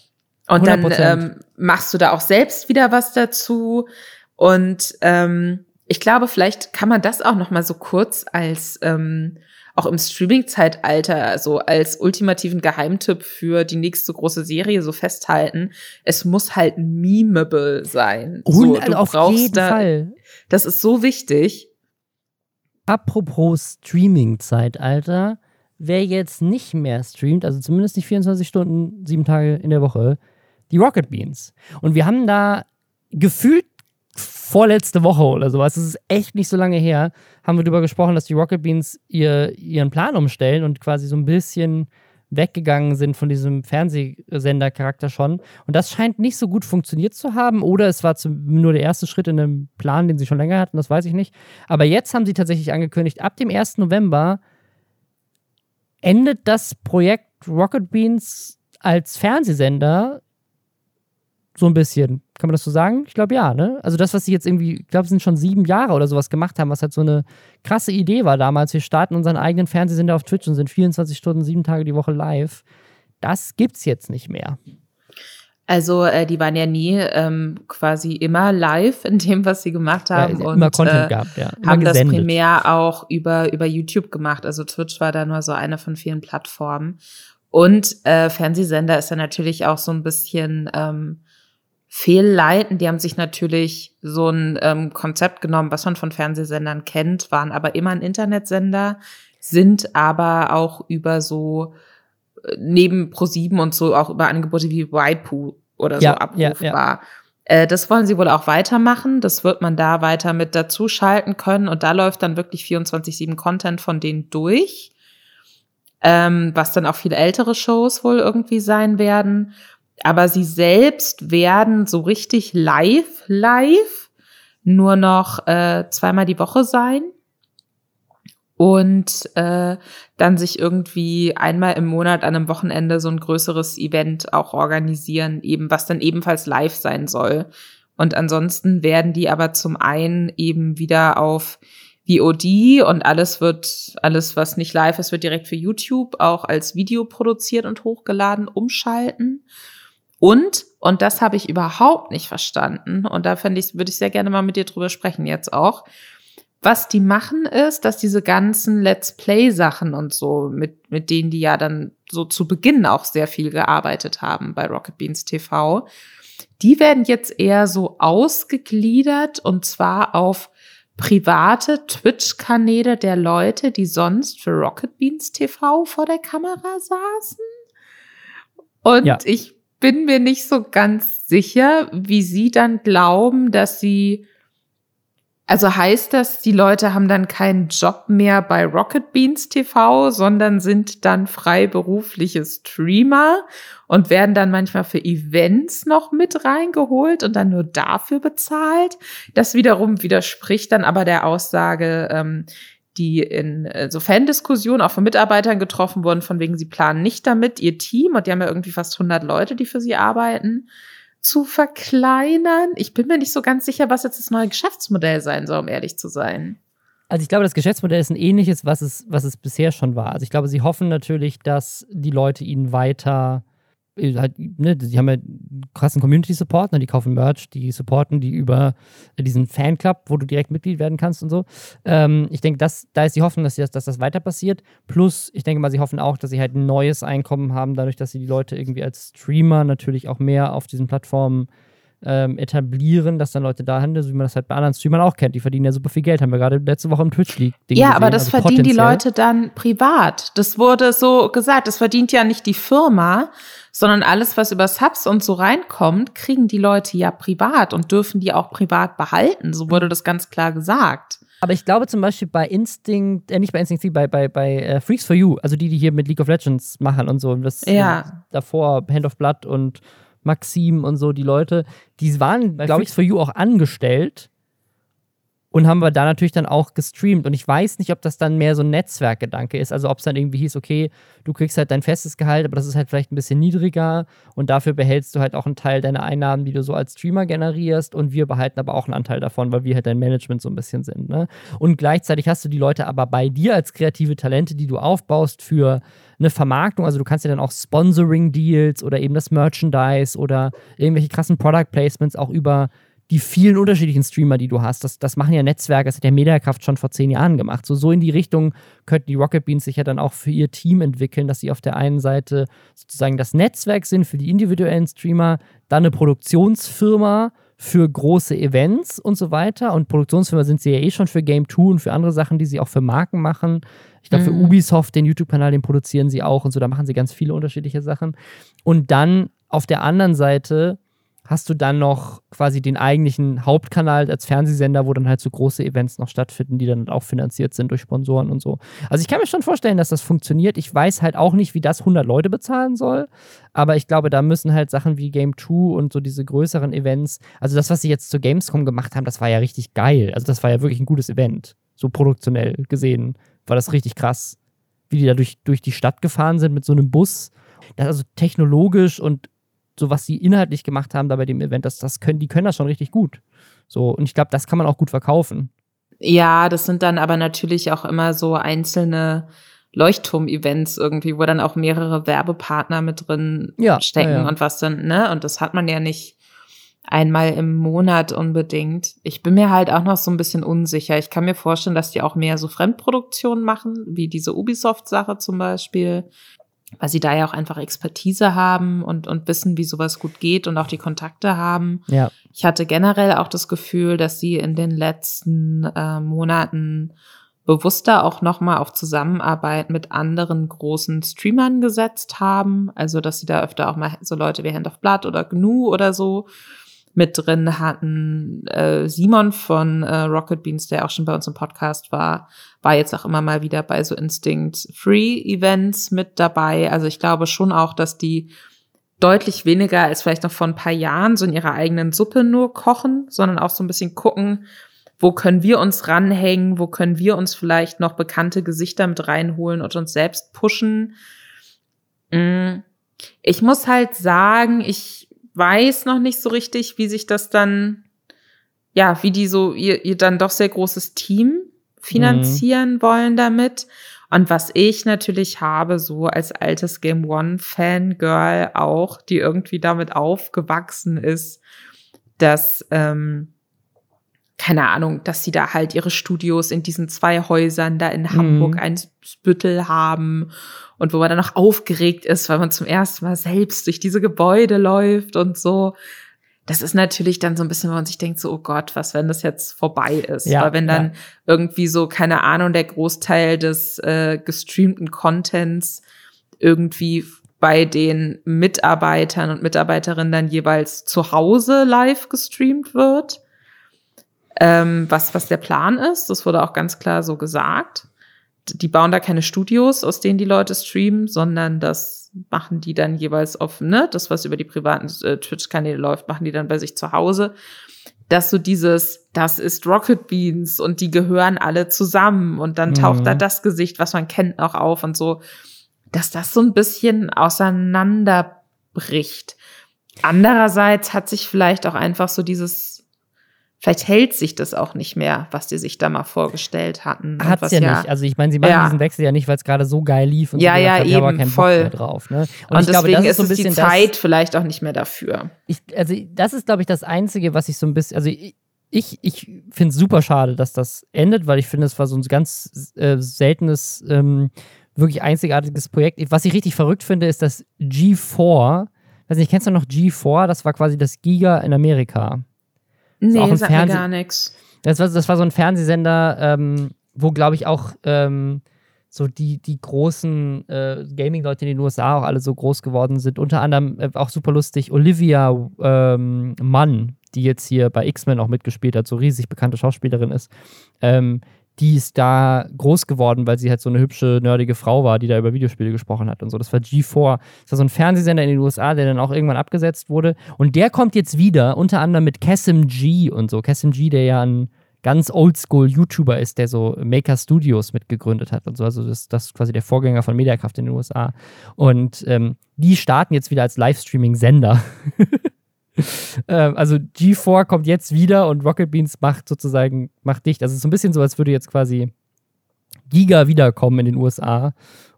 100%. Und dann ähm, machst du da auch selbst wieder was dazu. Und ähm, ich glaube, vielleicht kann man das auch noch mal so kurz als ähm, auch im Streaming-Zeitalter, also als ultimativen Geheimtipp für die nächste große Serie so festhalten. Es muss halt memeable sein. Und so, auf jeden da, Fall. Das ist so wichtig. Apropos Streaming-Zeitalter, wer jetzt nicht mehr streamt, also zumindest nicht 24 Stunden, sieben Tage in der Woche, die Rocket Beans. Und wir haben da gefühlt vorletzte Woche oder sowas, das ist echt nicht so lange her, haben wir darüber gesprochen, dass die Rocket Beans ihr, ihren Plan umstellen und quasi so ein bisschen weggegangen sind von diesem Fernsehsender-Charakter schon. Und das scheint nicht so gut funktioniert zu haben. Oder es war nur der erste Schritt in einem Plan, den sie schon länger hatten, das weiß ich nicht. Aber jetzt haben sie tatsächlich angekündigt, ab dem 1. November endet das Projekt Rocket Beans als Fernsehsender so ein bisschen. Kann man das so sagen? Ich glaube ja, ne? Also das, was sie jetzt irgendwie, ich glaube, sind schon sieben Jahre oder sowas gemacht haben, was halt so eine krasse Idee war damals. Wir starten unseren eigenen Fernsehsender auf Twitch und sind 24 Stunden, sieben Tage die Woche live. Das gibt's jetzt nicht mehr. Also äh, die waren ja nie ähm, quasi immer live in dem, was sie gemacht haben. Ja, und immer Content äh, gehabt, ja. Immer haben das gesendet. primär auch über, über YouTube gemacht. Also Twitch war da nur so eine von vielen Plattformen. Und äh, Fernsehsender ist ja natürlich auch so ein bisschen ähm, fehlleiten. Die haben sich natürlich so ein ähm, Konzept genommen, was man von Fernsehsendern kennt, waren aber immer ein Internetsender, sind aber auch über so äh, neben Pro7 und so auch über Angebote wie Waipu oder so Ja, ja, abrufbar. Äh, Das wollen sie wohl auch weitermachen. Das wird man da weiter mit dazu schalten können. Und da läuft dann wirklich 24-7 Content von denen durch. Ähm, was dann auch viele ältere Shows wohl irgendwie sein werden. Aber sie selbst werden so richtig live, live nur noch äh, zweimal die Woche sein. Und äh, dann sich irgendwie einmal im Monat an einem Wochenende so ein größeres Event auch organisieren, eben was dann ebenfalls live sein soll. Und ansonsten werden die aber zum einen eben wieder auf VOD und alles wird, alles was nicht live ist, wird direkt für YouTube auch als Video produziert und hochgeladen, umschalten. Und, und das habe ich überhaupt nicht verstanden, und da fände ich, würde ich sehr gerne mal mit dir drüber sprechen jetzt auch. Was die machen ist, dass diese ganzen Let's Play Sachen und so, mit, mit denen die ja dann so zu Beginn auch sehr viel gearbeitet haben bei Rocket Beans TV, die werden jetzt eher so ausgegliedert und zwar auf private Twitch-Kanäle der Leute, die sonst für Rocket Beans TV vor der Kamera saßen. Und Ja. ich bin mir nicht so ganz sicher, wie sie dann glauben, dass sie also heißt das, die Leute haben dann keinen Job mehr bei Rocket Beans TV, sondern sind dann freiberufliche Streamer und werden dann manchmal für Events noch mit reingeholt und dann nur dafür bezahlt. Das wiederum widerspricht dann aber der Aussage, ähm, die in äh, so Fan-Diskussionen auch von Mitarbeitern getroffen wurden, von wegen, sie planen nicht damit, ihr Team, und die haben ja irgendwie fast 100 Leute, die für sie arbeiten, zu verkleinern. Ich bin mir nicht so ganz sicher, was jetzt das neue Geschäftsmodell sein soll, um ehrlich zu sein. Also ich glaube, das Geschäftsmodell ist ein ähnliches, was es, was es bisher schon war. Also ich glaube, sie hoffen natürlich, dass die Leute ihnen weiter, halt, ne, die haben ja einen krassen Community-Support, ne, die kaufen Merch, die supporten die über diesen Fanclub, wo du direkt Mitglied werden kannst und so. Ähm, ich denke, das, da ist die Hoffnung, dass, sie das, dass das weiter passiert. Plus, ich denke mal, sie hoffen auch, dass sie halt ein neues Einkommen haben, dadurch, dass sie die Leute irgendwie als Streamer natürlich auch mehr auf diesen Plattformen ähm, etablieren, dass dann Leute da handeln, so wie man das halt bei anderen Streamern auch kennt. Die verdienen ja super viel Geld, haben wir gerade letzte Woche im Twitch League. Ja, gesehen. aber das Also verdienen die. Leute dann privat. Das wurde so gesagt. Das verdient ja nicht die Firma, sondern alles, was über Subs und so reinkommt, kriegen die Leute ja privat und dürfen die auch privat behalten. So wurde das ganz klar gesagt. Aber ich glaube zum Beispiel bei Instinct, äh, nicht bei Instinct, bei, bei, bei äh, Freaks for You, also die, die hier mit League of Legends machen und so, und das Ja. äh, davor Hand of Blood und Maxim und so, die Leute, die waren bei Freaks for You auch angestellt und haben wir da natürlich dann auch gestreamt. Und ich weiß nicht, ob das dann mehr so ein Netzwerkgedanke ist. Also ob es dann irgendwie hieß, okay, du kriegst halt dein festes Gehalt, aber das ist halt vielleicht ein bisschen niedriger und dafür behältst du halt auch einen Teil deiner Einnahmen, die du so als Streamer generierst und wir behalten aber auch einen Anteil davon, weil wir halt dein Management so ein bisschen sind. Ne? Und gleichzeitig hast du die Leute aber bei dir als kreative Talente, die du aufbaust für eine Vermarktung. Also du kannst ja dann auch Sponsoring-Deals oder eben das Merchandise oder irgendwelche krassen Product Placements auch über die vielen unterschiedlichen Streamer, die du hast, das, das machen ja Netzwerke, das hat ja Mediakraft schon vor zehn Jahren gemacht. So, so in die Richtung könnten die Rocket Beans sich ja dann auch für ihr Team entwickeln, dass sie auf der einen Seite sozusagen das Netzwerk sind für die individuellen Streamer, dann eine Produktionsfirma für große Events und so weiter. Und Produktionsfirma sind sie ja eh schon für Game 2 und für andere Sachen, die sie auch für Marken machen. Ich glaube, für Mhm. Ubisoft, den YouTube-Kanal, den produzieren sie auch und so, da machen sie ganz viele unterschiedliche Sachen. Und dann auf der anderen Seite hast du dann noch quasi den eigentlichen Hauptkanal als Fernsehsender, wo dann halt so große Events noch stattfinden, die dann auch finanziert sind durch Sponsoren und so. Also ich kann mir schon vorstellen, dass das funktioniert. Ich weiß halt auch nicht, wie das 100 Leute bezahlen soll, aber ich glaube, da müssen halt Sachen wie Game 2 und so diese größeren Events, also das, was sie jetzt zur Gamescom gemacht haben, das war ja richtig geil. Also das war ja wirklich ein gutes Event, so produktionell gesehen, war das richtig krass, wie die da durch, durch die Stadt gefahren sind mit so einem Bus. Das also technologisch und so was sie inhaltlich gemacht haben da bei dem Event, das, das können, die können das schon richtig gut. So, und ich glaube, das kann man auch gut verkaufen. Ja, das sind dann aber natürlich auch immer so einzelne Leuchtturm-Events irgendwie, wo dann auch mehrere Werbepartner mit drin Ja, stecken ja, ja. und was dann, ne? Und das hat man ja nicht einmal im Monat unbedingt. Ich bin mir halt auch noch so ein bisschen unsicher. Ich kann mir vorstellen, dass die auch mehr so Fremdproduktionen machen, wie diese Ubisoft-Sache zum Beispiel, weil sie da ja auch einfach Expertise haben und, und wissen, wie sowas gut geht und auch die Kontakte haben. Ja. Ich hatte generell auch das Gefühl, dass sie in den letzten äh, Monaten bewusster auch nochmal auf Zusammenarbeit mit anderen großen Streamern gesetzt haben. Also, dass sie da öfter auch mal so Leute wie Hand of Blood oder GNU oder so mit drin hatten. Äh, Simon von äh, Rocket Beans, der auch schon bei uns im Podcast war, war jetzt auch immer mal wieder bei so Instinct-Free-Events mit dabei. Also ich glaube schon auch, dass die deutlich weniger als vielleicht noch vor ein paar Jahren so in ihrer eigenen Suppe nur kochen, sondern auch so ein bisschen gucken, wo können wir uns ranhängen, wo können wir uns vielleicht noch bekannte Gesichter mit reinholen und uns selbst pushen. Mm. Ich muss halt sagen, ich weiß noch nicht so richtig, wie sich das dann, ja, wie die so ihr, ihr dann doch sehr großes Team finanzieren mhm. wollen damit. Und was ich natürlich habe, so als altes Game One Fangirl auch, die irgendwie damit aufgewachsen ist, dass, ähm, keine Ahnung, dass sie da halt ihre Studios in diesen zwei Häusern da in Hamburg, mhm. ein Büttel haben und wo man dann noch aufgeregt ist, weil man zum ersten Mal selbst durch diese Gebäude läuft und so. Das ist natürlich dann so ein bisschen, wo man sich denkt, so, oh Gott, was, wenn das jetzt vorbei ist? Ja, weil wenn dann ja. irgendwie so, keine Ahnung, der Großteil des äh, gestreamten Contents irgendwie bei den Mitarbeitern und Mitarbeiterinnen dann jeweils zu Hause live gestreamt wird ähm, was, was der Plan ist. Das wurde auch ganz klar so gesagt. Die bauen da keine Studios, aus denen die Leute streamen, sondern das machen die dann jeweils auf, ne, das, was über die privaten äh, Twitch-Kanäle läuft, machen die dann bei sich zu Hause. Dass so dieses, das ist Rocket Beans und die gehören alle zusammen und dann taucht Mhm. da das Gesicht, was man kennt, noch auf und so, dass das so ein bisschen auseinanderbricht. Andererseits hat sich vielleicht auch einfach so dieses, vielleicht hält sich das auch nicht mehr, was die sich da mal vorgestellt hatten. und Hat's was ja, nicht. Also ich meine, sie machen Ja. diesen Wechsel ja nicht, weil es gerade so geil lief und Ja, so ja, eben, keinen voll. Bock mehr drauf. Ne? Und, Und, ich glaube, deswegen das ist so ein es die bisschen Zeit vielleicht auch nicht mehr dafür. das. Ich, also das ist, glaube ich, das Einzige, was ich so ein bisschen, also ich, ich, ich finde es super schade, dass das endet, weil ich finde, es war so ein ganz äh, seltenes, ähm, wirklich einzigartiges Projekt. Was ich richtig verrückt finde, ist das G4. Weiß nicht, kennst du noch G4? Das war quasi das Giga in Amerika. Nee, im sagt mir gar nichts. Das war, das war so ein Fernsehsender, ähm, wo, glaube ich, auch ähm, so die, die großen äh, Gaming-Leute in den USA auch alle so groß geworden sind. Unter anderem äh, auch super lustig Olivia ähm, Mann, die jetzt hier bei X-Men auch mitgespielt hat, so riesig bekannte Schauspielerin ist. Ähm, die ist da groß geworden, weil sie halt so eine hübsche, nerdige Frau war, die da über Videospiele gesprochen hat und so. Das war G4. Das war so ein Fernsehsender in den USA, der dann auch irgendwann abgesetzt wurde. Und der kommt jetzt wieder, unter anderem mit Cassim G und so. Cassim G, der ja ein ganz oldschool YouTuber ist, der so Maker Studios mitgegründet hat und so. Also das, das ist quasi der Vorgänger von Mediakraft in den USA. Und ähm, die starten jetzt wieder als Livestreaming-Sender. (laughs) (laughs) ähm, also G4 kommt jetzt wieder und Rocket Beans macht sozusagen, macht dicht. Also es ist so ein bisschen so, als würde jetzt quasi Giga wiederkommen in den USA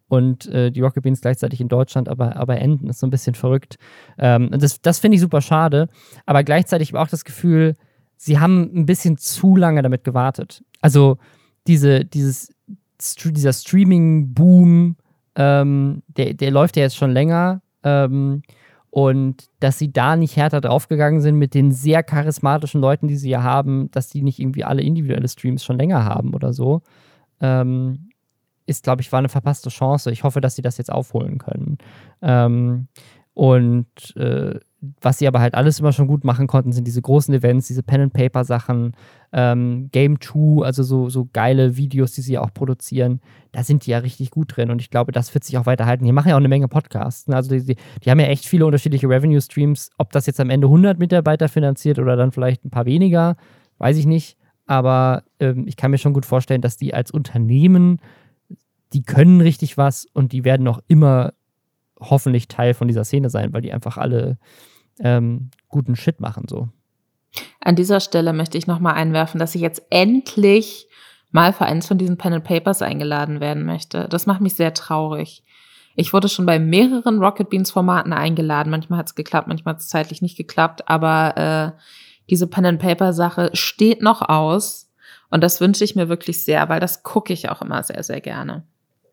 und äh, die Rocket Beans gleichzeitig in Deutschland aber, aber enden. Das ist so ein bisschen verrückt. Ähm, und das das finde ich super schade. Aber gleichzeitig habe ich auch das Gefühl, sie haben ein bisschen zu lange damit gewartet. Also diese, dieses, dieser Streaming-Boom, ähm, der, der läuft ja jetzt schon länger. Ähm, und dass sie da nicht härter draufgegangen sind mit den sehr charismatischen Leuten, die sie ja haben, dass die nicht irgendwie alle individuelle Streams schon länger haben oder so, ähm, ist, glaube ich, war eine verpasste Chance. Ich hoffe, dass sie das jetzt aufholen können. Ähm, und äh, was sie aber halt alles immer schon gut machen konnten, sind diese großen Events, diese Pen-and-Paper-Sachen, ähm, Game 2, also so, so geile Videos, die sie auch produzieren. Da sind die ja richtig gut drin und ich glaube, das wird sich auch weiterhalten. Die machen ja auch eine Menge Podcasts. Ne? Also die, die, die haben ja echt viele unterschiedliche Revenue-Streams. Ob das jetzt am Ende 100 Mitarbeiter finanziert oder dann vielleicht ein paar weniger, weiß ich nicht. Aber ähm, ich kann mir schon gut vorstellen, dass die als Unternehmen, die können richtig was und die werden auch immer hoffentlich Teil von dieser Szene sein, weil die einfach alle ähm, guten Shit machen so. An dieser Stelle möchte ich nochmal einwerfen, dass ich jetzt endlich mal für eins von diesen Pen and Papers eingeladen werden möchte. Das macht mich sehr traurig. Ich wurde schon bei mehreren Rocket Beans Formaten eingeladen. Manchmal hat es geklappt, manchmal hat es zeitlich nicht geklappt, aber äh, diese Pen and Paper Sache steht noch aus und das wünsche ich mir wirklich sehr, weil das gucke ich auch immer sehr sehr gerne.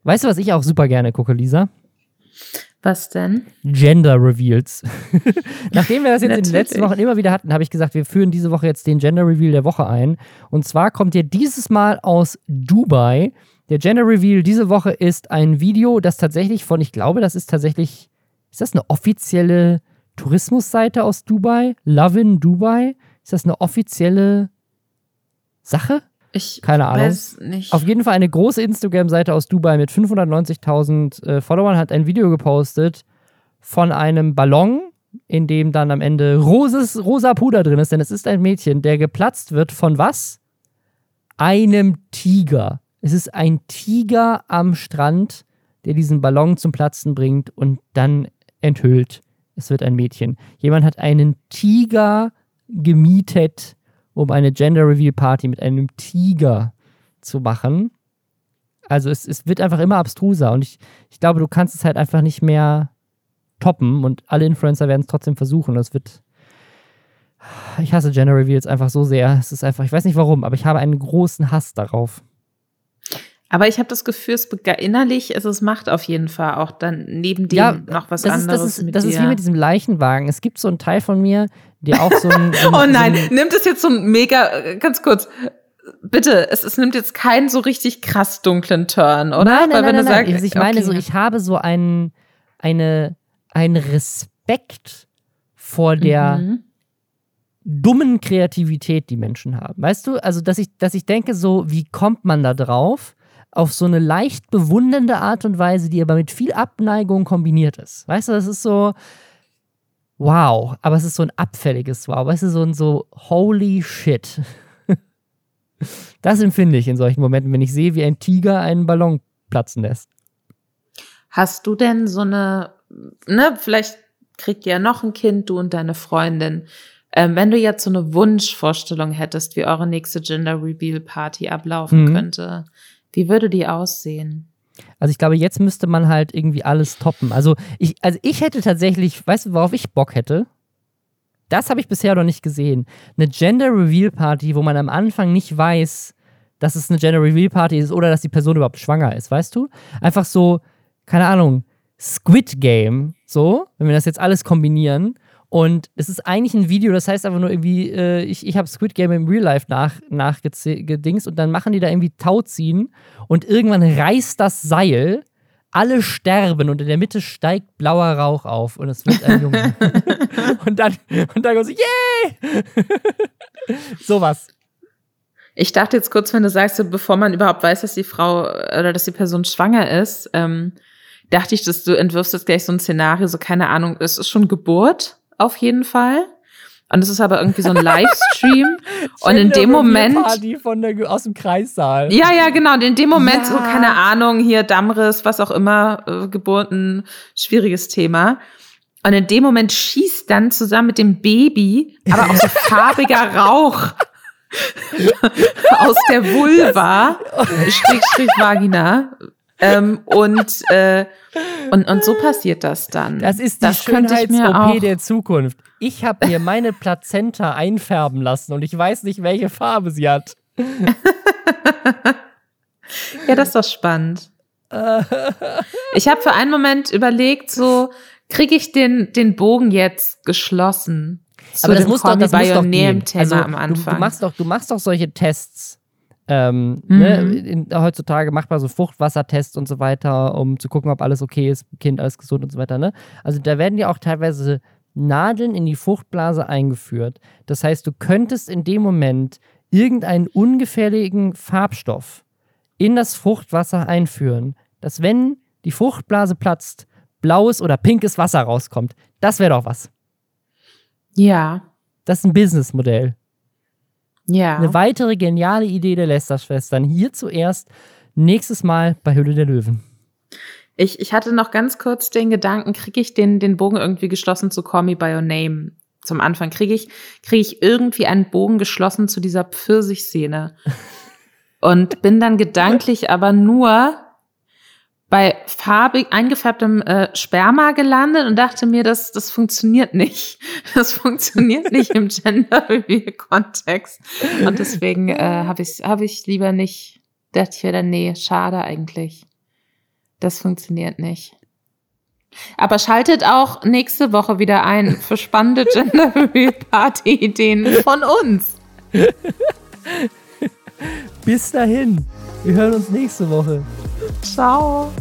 Weißt du, was ich auch super gerne gucke, Lisa? Was denn? Gender Reveals. (laughs) Nachdem wir das jetzt in den letzten Wochen immer wieder hatten, habe ich gesagt, wir führen diese Woche jetzt den Gender Reveal der Woche ein. Und zwar kommt ihr dieses Mal aus Dubai. Der Gender Reveal diese Woche ist ein Video, das tatsächlich von, ich glaube, das ist tatsächlich, ist das eine offizielle Tourismusseite aus Dubai? Love in Dubai? Ist das eine offizielle Sache? Ich Keine Ahnung. weiß nicht. Auf jeden Fall eine große Instagram-Seite aus Dubai mit 590.000 äh, Followern hat ein Video gepostet von einem Ballon, in dem dann am Ende roses, rosa Puder drin ist, denn es ist ein Mädchen, der geplatzt wird von was? Einem Tiger. Es ist ein Tiger am Strand, der diesen Ballon zum Platzen bringt und dann enthüllt. Es wird ein Mädchen. Jemand hat einen Tiger gemietet um eine Gender Reveal Party mit einem Tiger zu machen. Also es, es wird einfach immer abstruser und ich, ich glaube, du kannst es halt einfach nicht mehr toppen und alle Influencer werden es trotzdem versuchen. Das wird. Ich hasse Gender Reveals einfach so sehr. Es ist einfach, ich weiß nicht warum, aber ich habe einen großen Hass darauf. Aber ich habe das Gefühl, es innerlich, es, es macht auf jeden Fall auch dann neben dem Ja, noch was das ist, anderes das ist, das ist wie mit diesem Leichenwagen. Es gibt so einen Teil von mir, der auch so ein. So (laughs) oh nein, So ein, nimmt es jetzt so ein mega, äh, ganz kurz, bitte, es, es nimmt jetzt keinen so richtig krass dunklen Turn, oder? Nein, nein, Weil nein, wenn nein, du nein. Also ich meine okay. so, ich habe so einen, eine, einen Respekt vor der Mhm. dummen Kreativität, die Menschen haben. Weißt du, also dass ich, dass ich denke, so, wie kommt man da drauf? Auf so eine leicht bewundernde Art und Weise, die aber mit viel Abneigung kombiniert ist. Weißt du, das ist so, wow, aber es ist so ein abfälliges Wow. Weißt du, so ein so, holy shit. (laughs) Das empfinde ich in solchen Momenten, wenn ich sehe, wie ein Tiger einen Ballon platzen lässt. Hast du denn so eine, ne, vielleicht kriegt ihr ja noch ein Kind, du und deine Freundin. Ähm, wenn du jetzt so eine Wunschvorstellung hättest, wie eure nächste Gender Reveal Party ablaufen Mhm. könnte, wie würde die aussehen? Also ich glaube, jetzt müsste man halt irgendwie alles toppen. Also ich, also ich hätte tatsächlich, weißt du, worauf ich Bock hätte? Das habe ich bisher noch nicht gesehen. Eine Gender Reveal Party, wo man am Anfang nicht weiß, dass es eine Gender Reveal Party ist oder dass die Person überhaupt schwanger ist, weißt du? Einfach so, keine Ahnung, Squid Game, so, wenn wir das jetzt alles kombinieren. Und es ist eigentlich ein Video, das heißt einfach nur irgendwie, äh, ich, ich habe Squid Game im Real Life nach, nachgedingst und dann machen die da irgendwie Tauziehen und irgendwann reißt das Seil, alle sterben und in der Mitte steigt blauer Rauch auf und es wird ein Junge. (laughs) und dann, und dann so, yay! (laughs) Sowas. Ich dachte jetzt kurz, wenn du sagst, so, bevor man überhaupt weiß, dass die Frau oder dass die Person schwanger ist, ähm, dachte ich, dass du entwirfst jetzt gleich so ein Szenario, so keine Ahnung, es ist schon Geburt auf jeden Fall. Und es ist aber irgendwie so ein Livestream. (laughs) und in dem Moment. Party von der, aus dem Kreissaal. Ja, ja, genau. Und in dem Moment, Ja. so, keine Ahnung, hier Dammriss, was auch immer, äh, Geburten, schwieriges Thema. Und in dem Moment schießt dann zusammen mit dem Baby, aber auch so farbiger (laughs) Rauch aus der Vulva, Strich, Strich, Vagina. Ähm, und, äh, und, und so passiert das dann. Das ist die Schönheits-OP der Zukunft. Ich habe mir meine Plazenta (laughs) einfärben lassen und ich weiß nicht, welche Farbe sie hat. (laughs) Ja, das ist doch spannend. (laughs) Ich habe für einen Moment überlegt, so kriege ich den, den Bogen jetzt geschlossen. Aber das muss doch, das muss doch gehen. Also, am du, Anfang. du, machst doch, du machst doch solche Tests. Ähm, Mhm. ne? In, heutzutage macht man so Fruchtwassertests und so weiter, um zu gucken, ob alles okay ist, Kind alles gesund und so weiter. Ne? Also da werden ja auch teilweise Nadeln in die Fruchtblase eingeführt. Das heißt, du könntest in dem Moment irgendeinen ungefährlichen Farbstoff in das Fruchtwasser einführen, dass wenn die Fruchtblase platzt, blaues oder pinkes Wasser rauskommt. Das wäre doch was. ja, Das ist ein Businessmodell. Ja. Eine weitere geniale Idee der Lester-Schwestern. Hier zuerst, nächstes Mal bei Hülle der Löwen. Ich, ich hatte noch ganz kurz den Gedanken, kriege ich den, den Bogen irgendwie geschlossen zu Call Me By Your Name zum Anfang? Kriege ich, kriege ich irgendwie einen Bogen geschlossen zu dieser Pfirsich-Szene? (laughs) Und bin dann gedanklich aber nur farbig eingefärbtem äh, Sperma gelandet und dachte mir, das, das funktioniert nicht. (laughs) Das funktioniert nicht im Gender-Reveal-Kontext. Und deswegen äh, habe ich, hab ich lieber nicht, dachte ich wieder, nee, schade eigentlich. Das funktioniert nicht. Aber schaltet auch nächste Woche wieder ein für spannende (laughs) Gender Reveal Party Ideen von uns. Bis dahin. Wir hören uns nächste Woche. Ciao.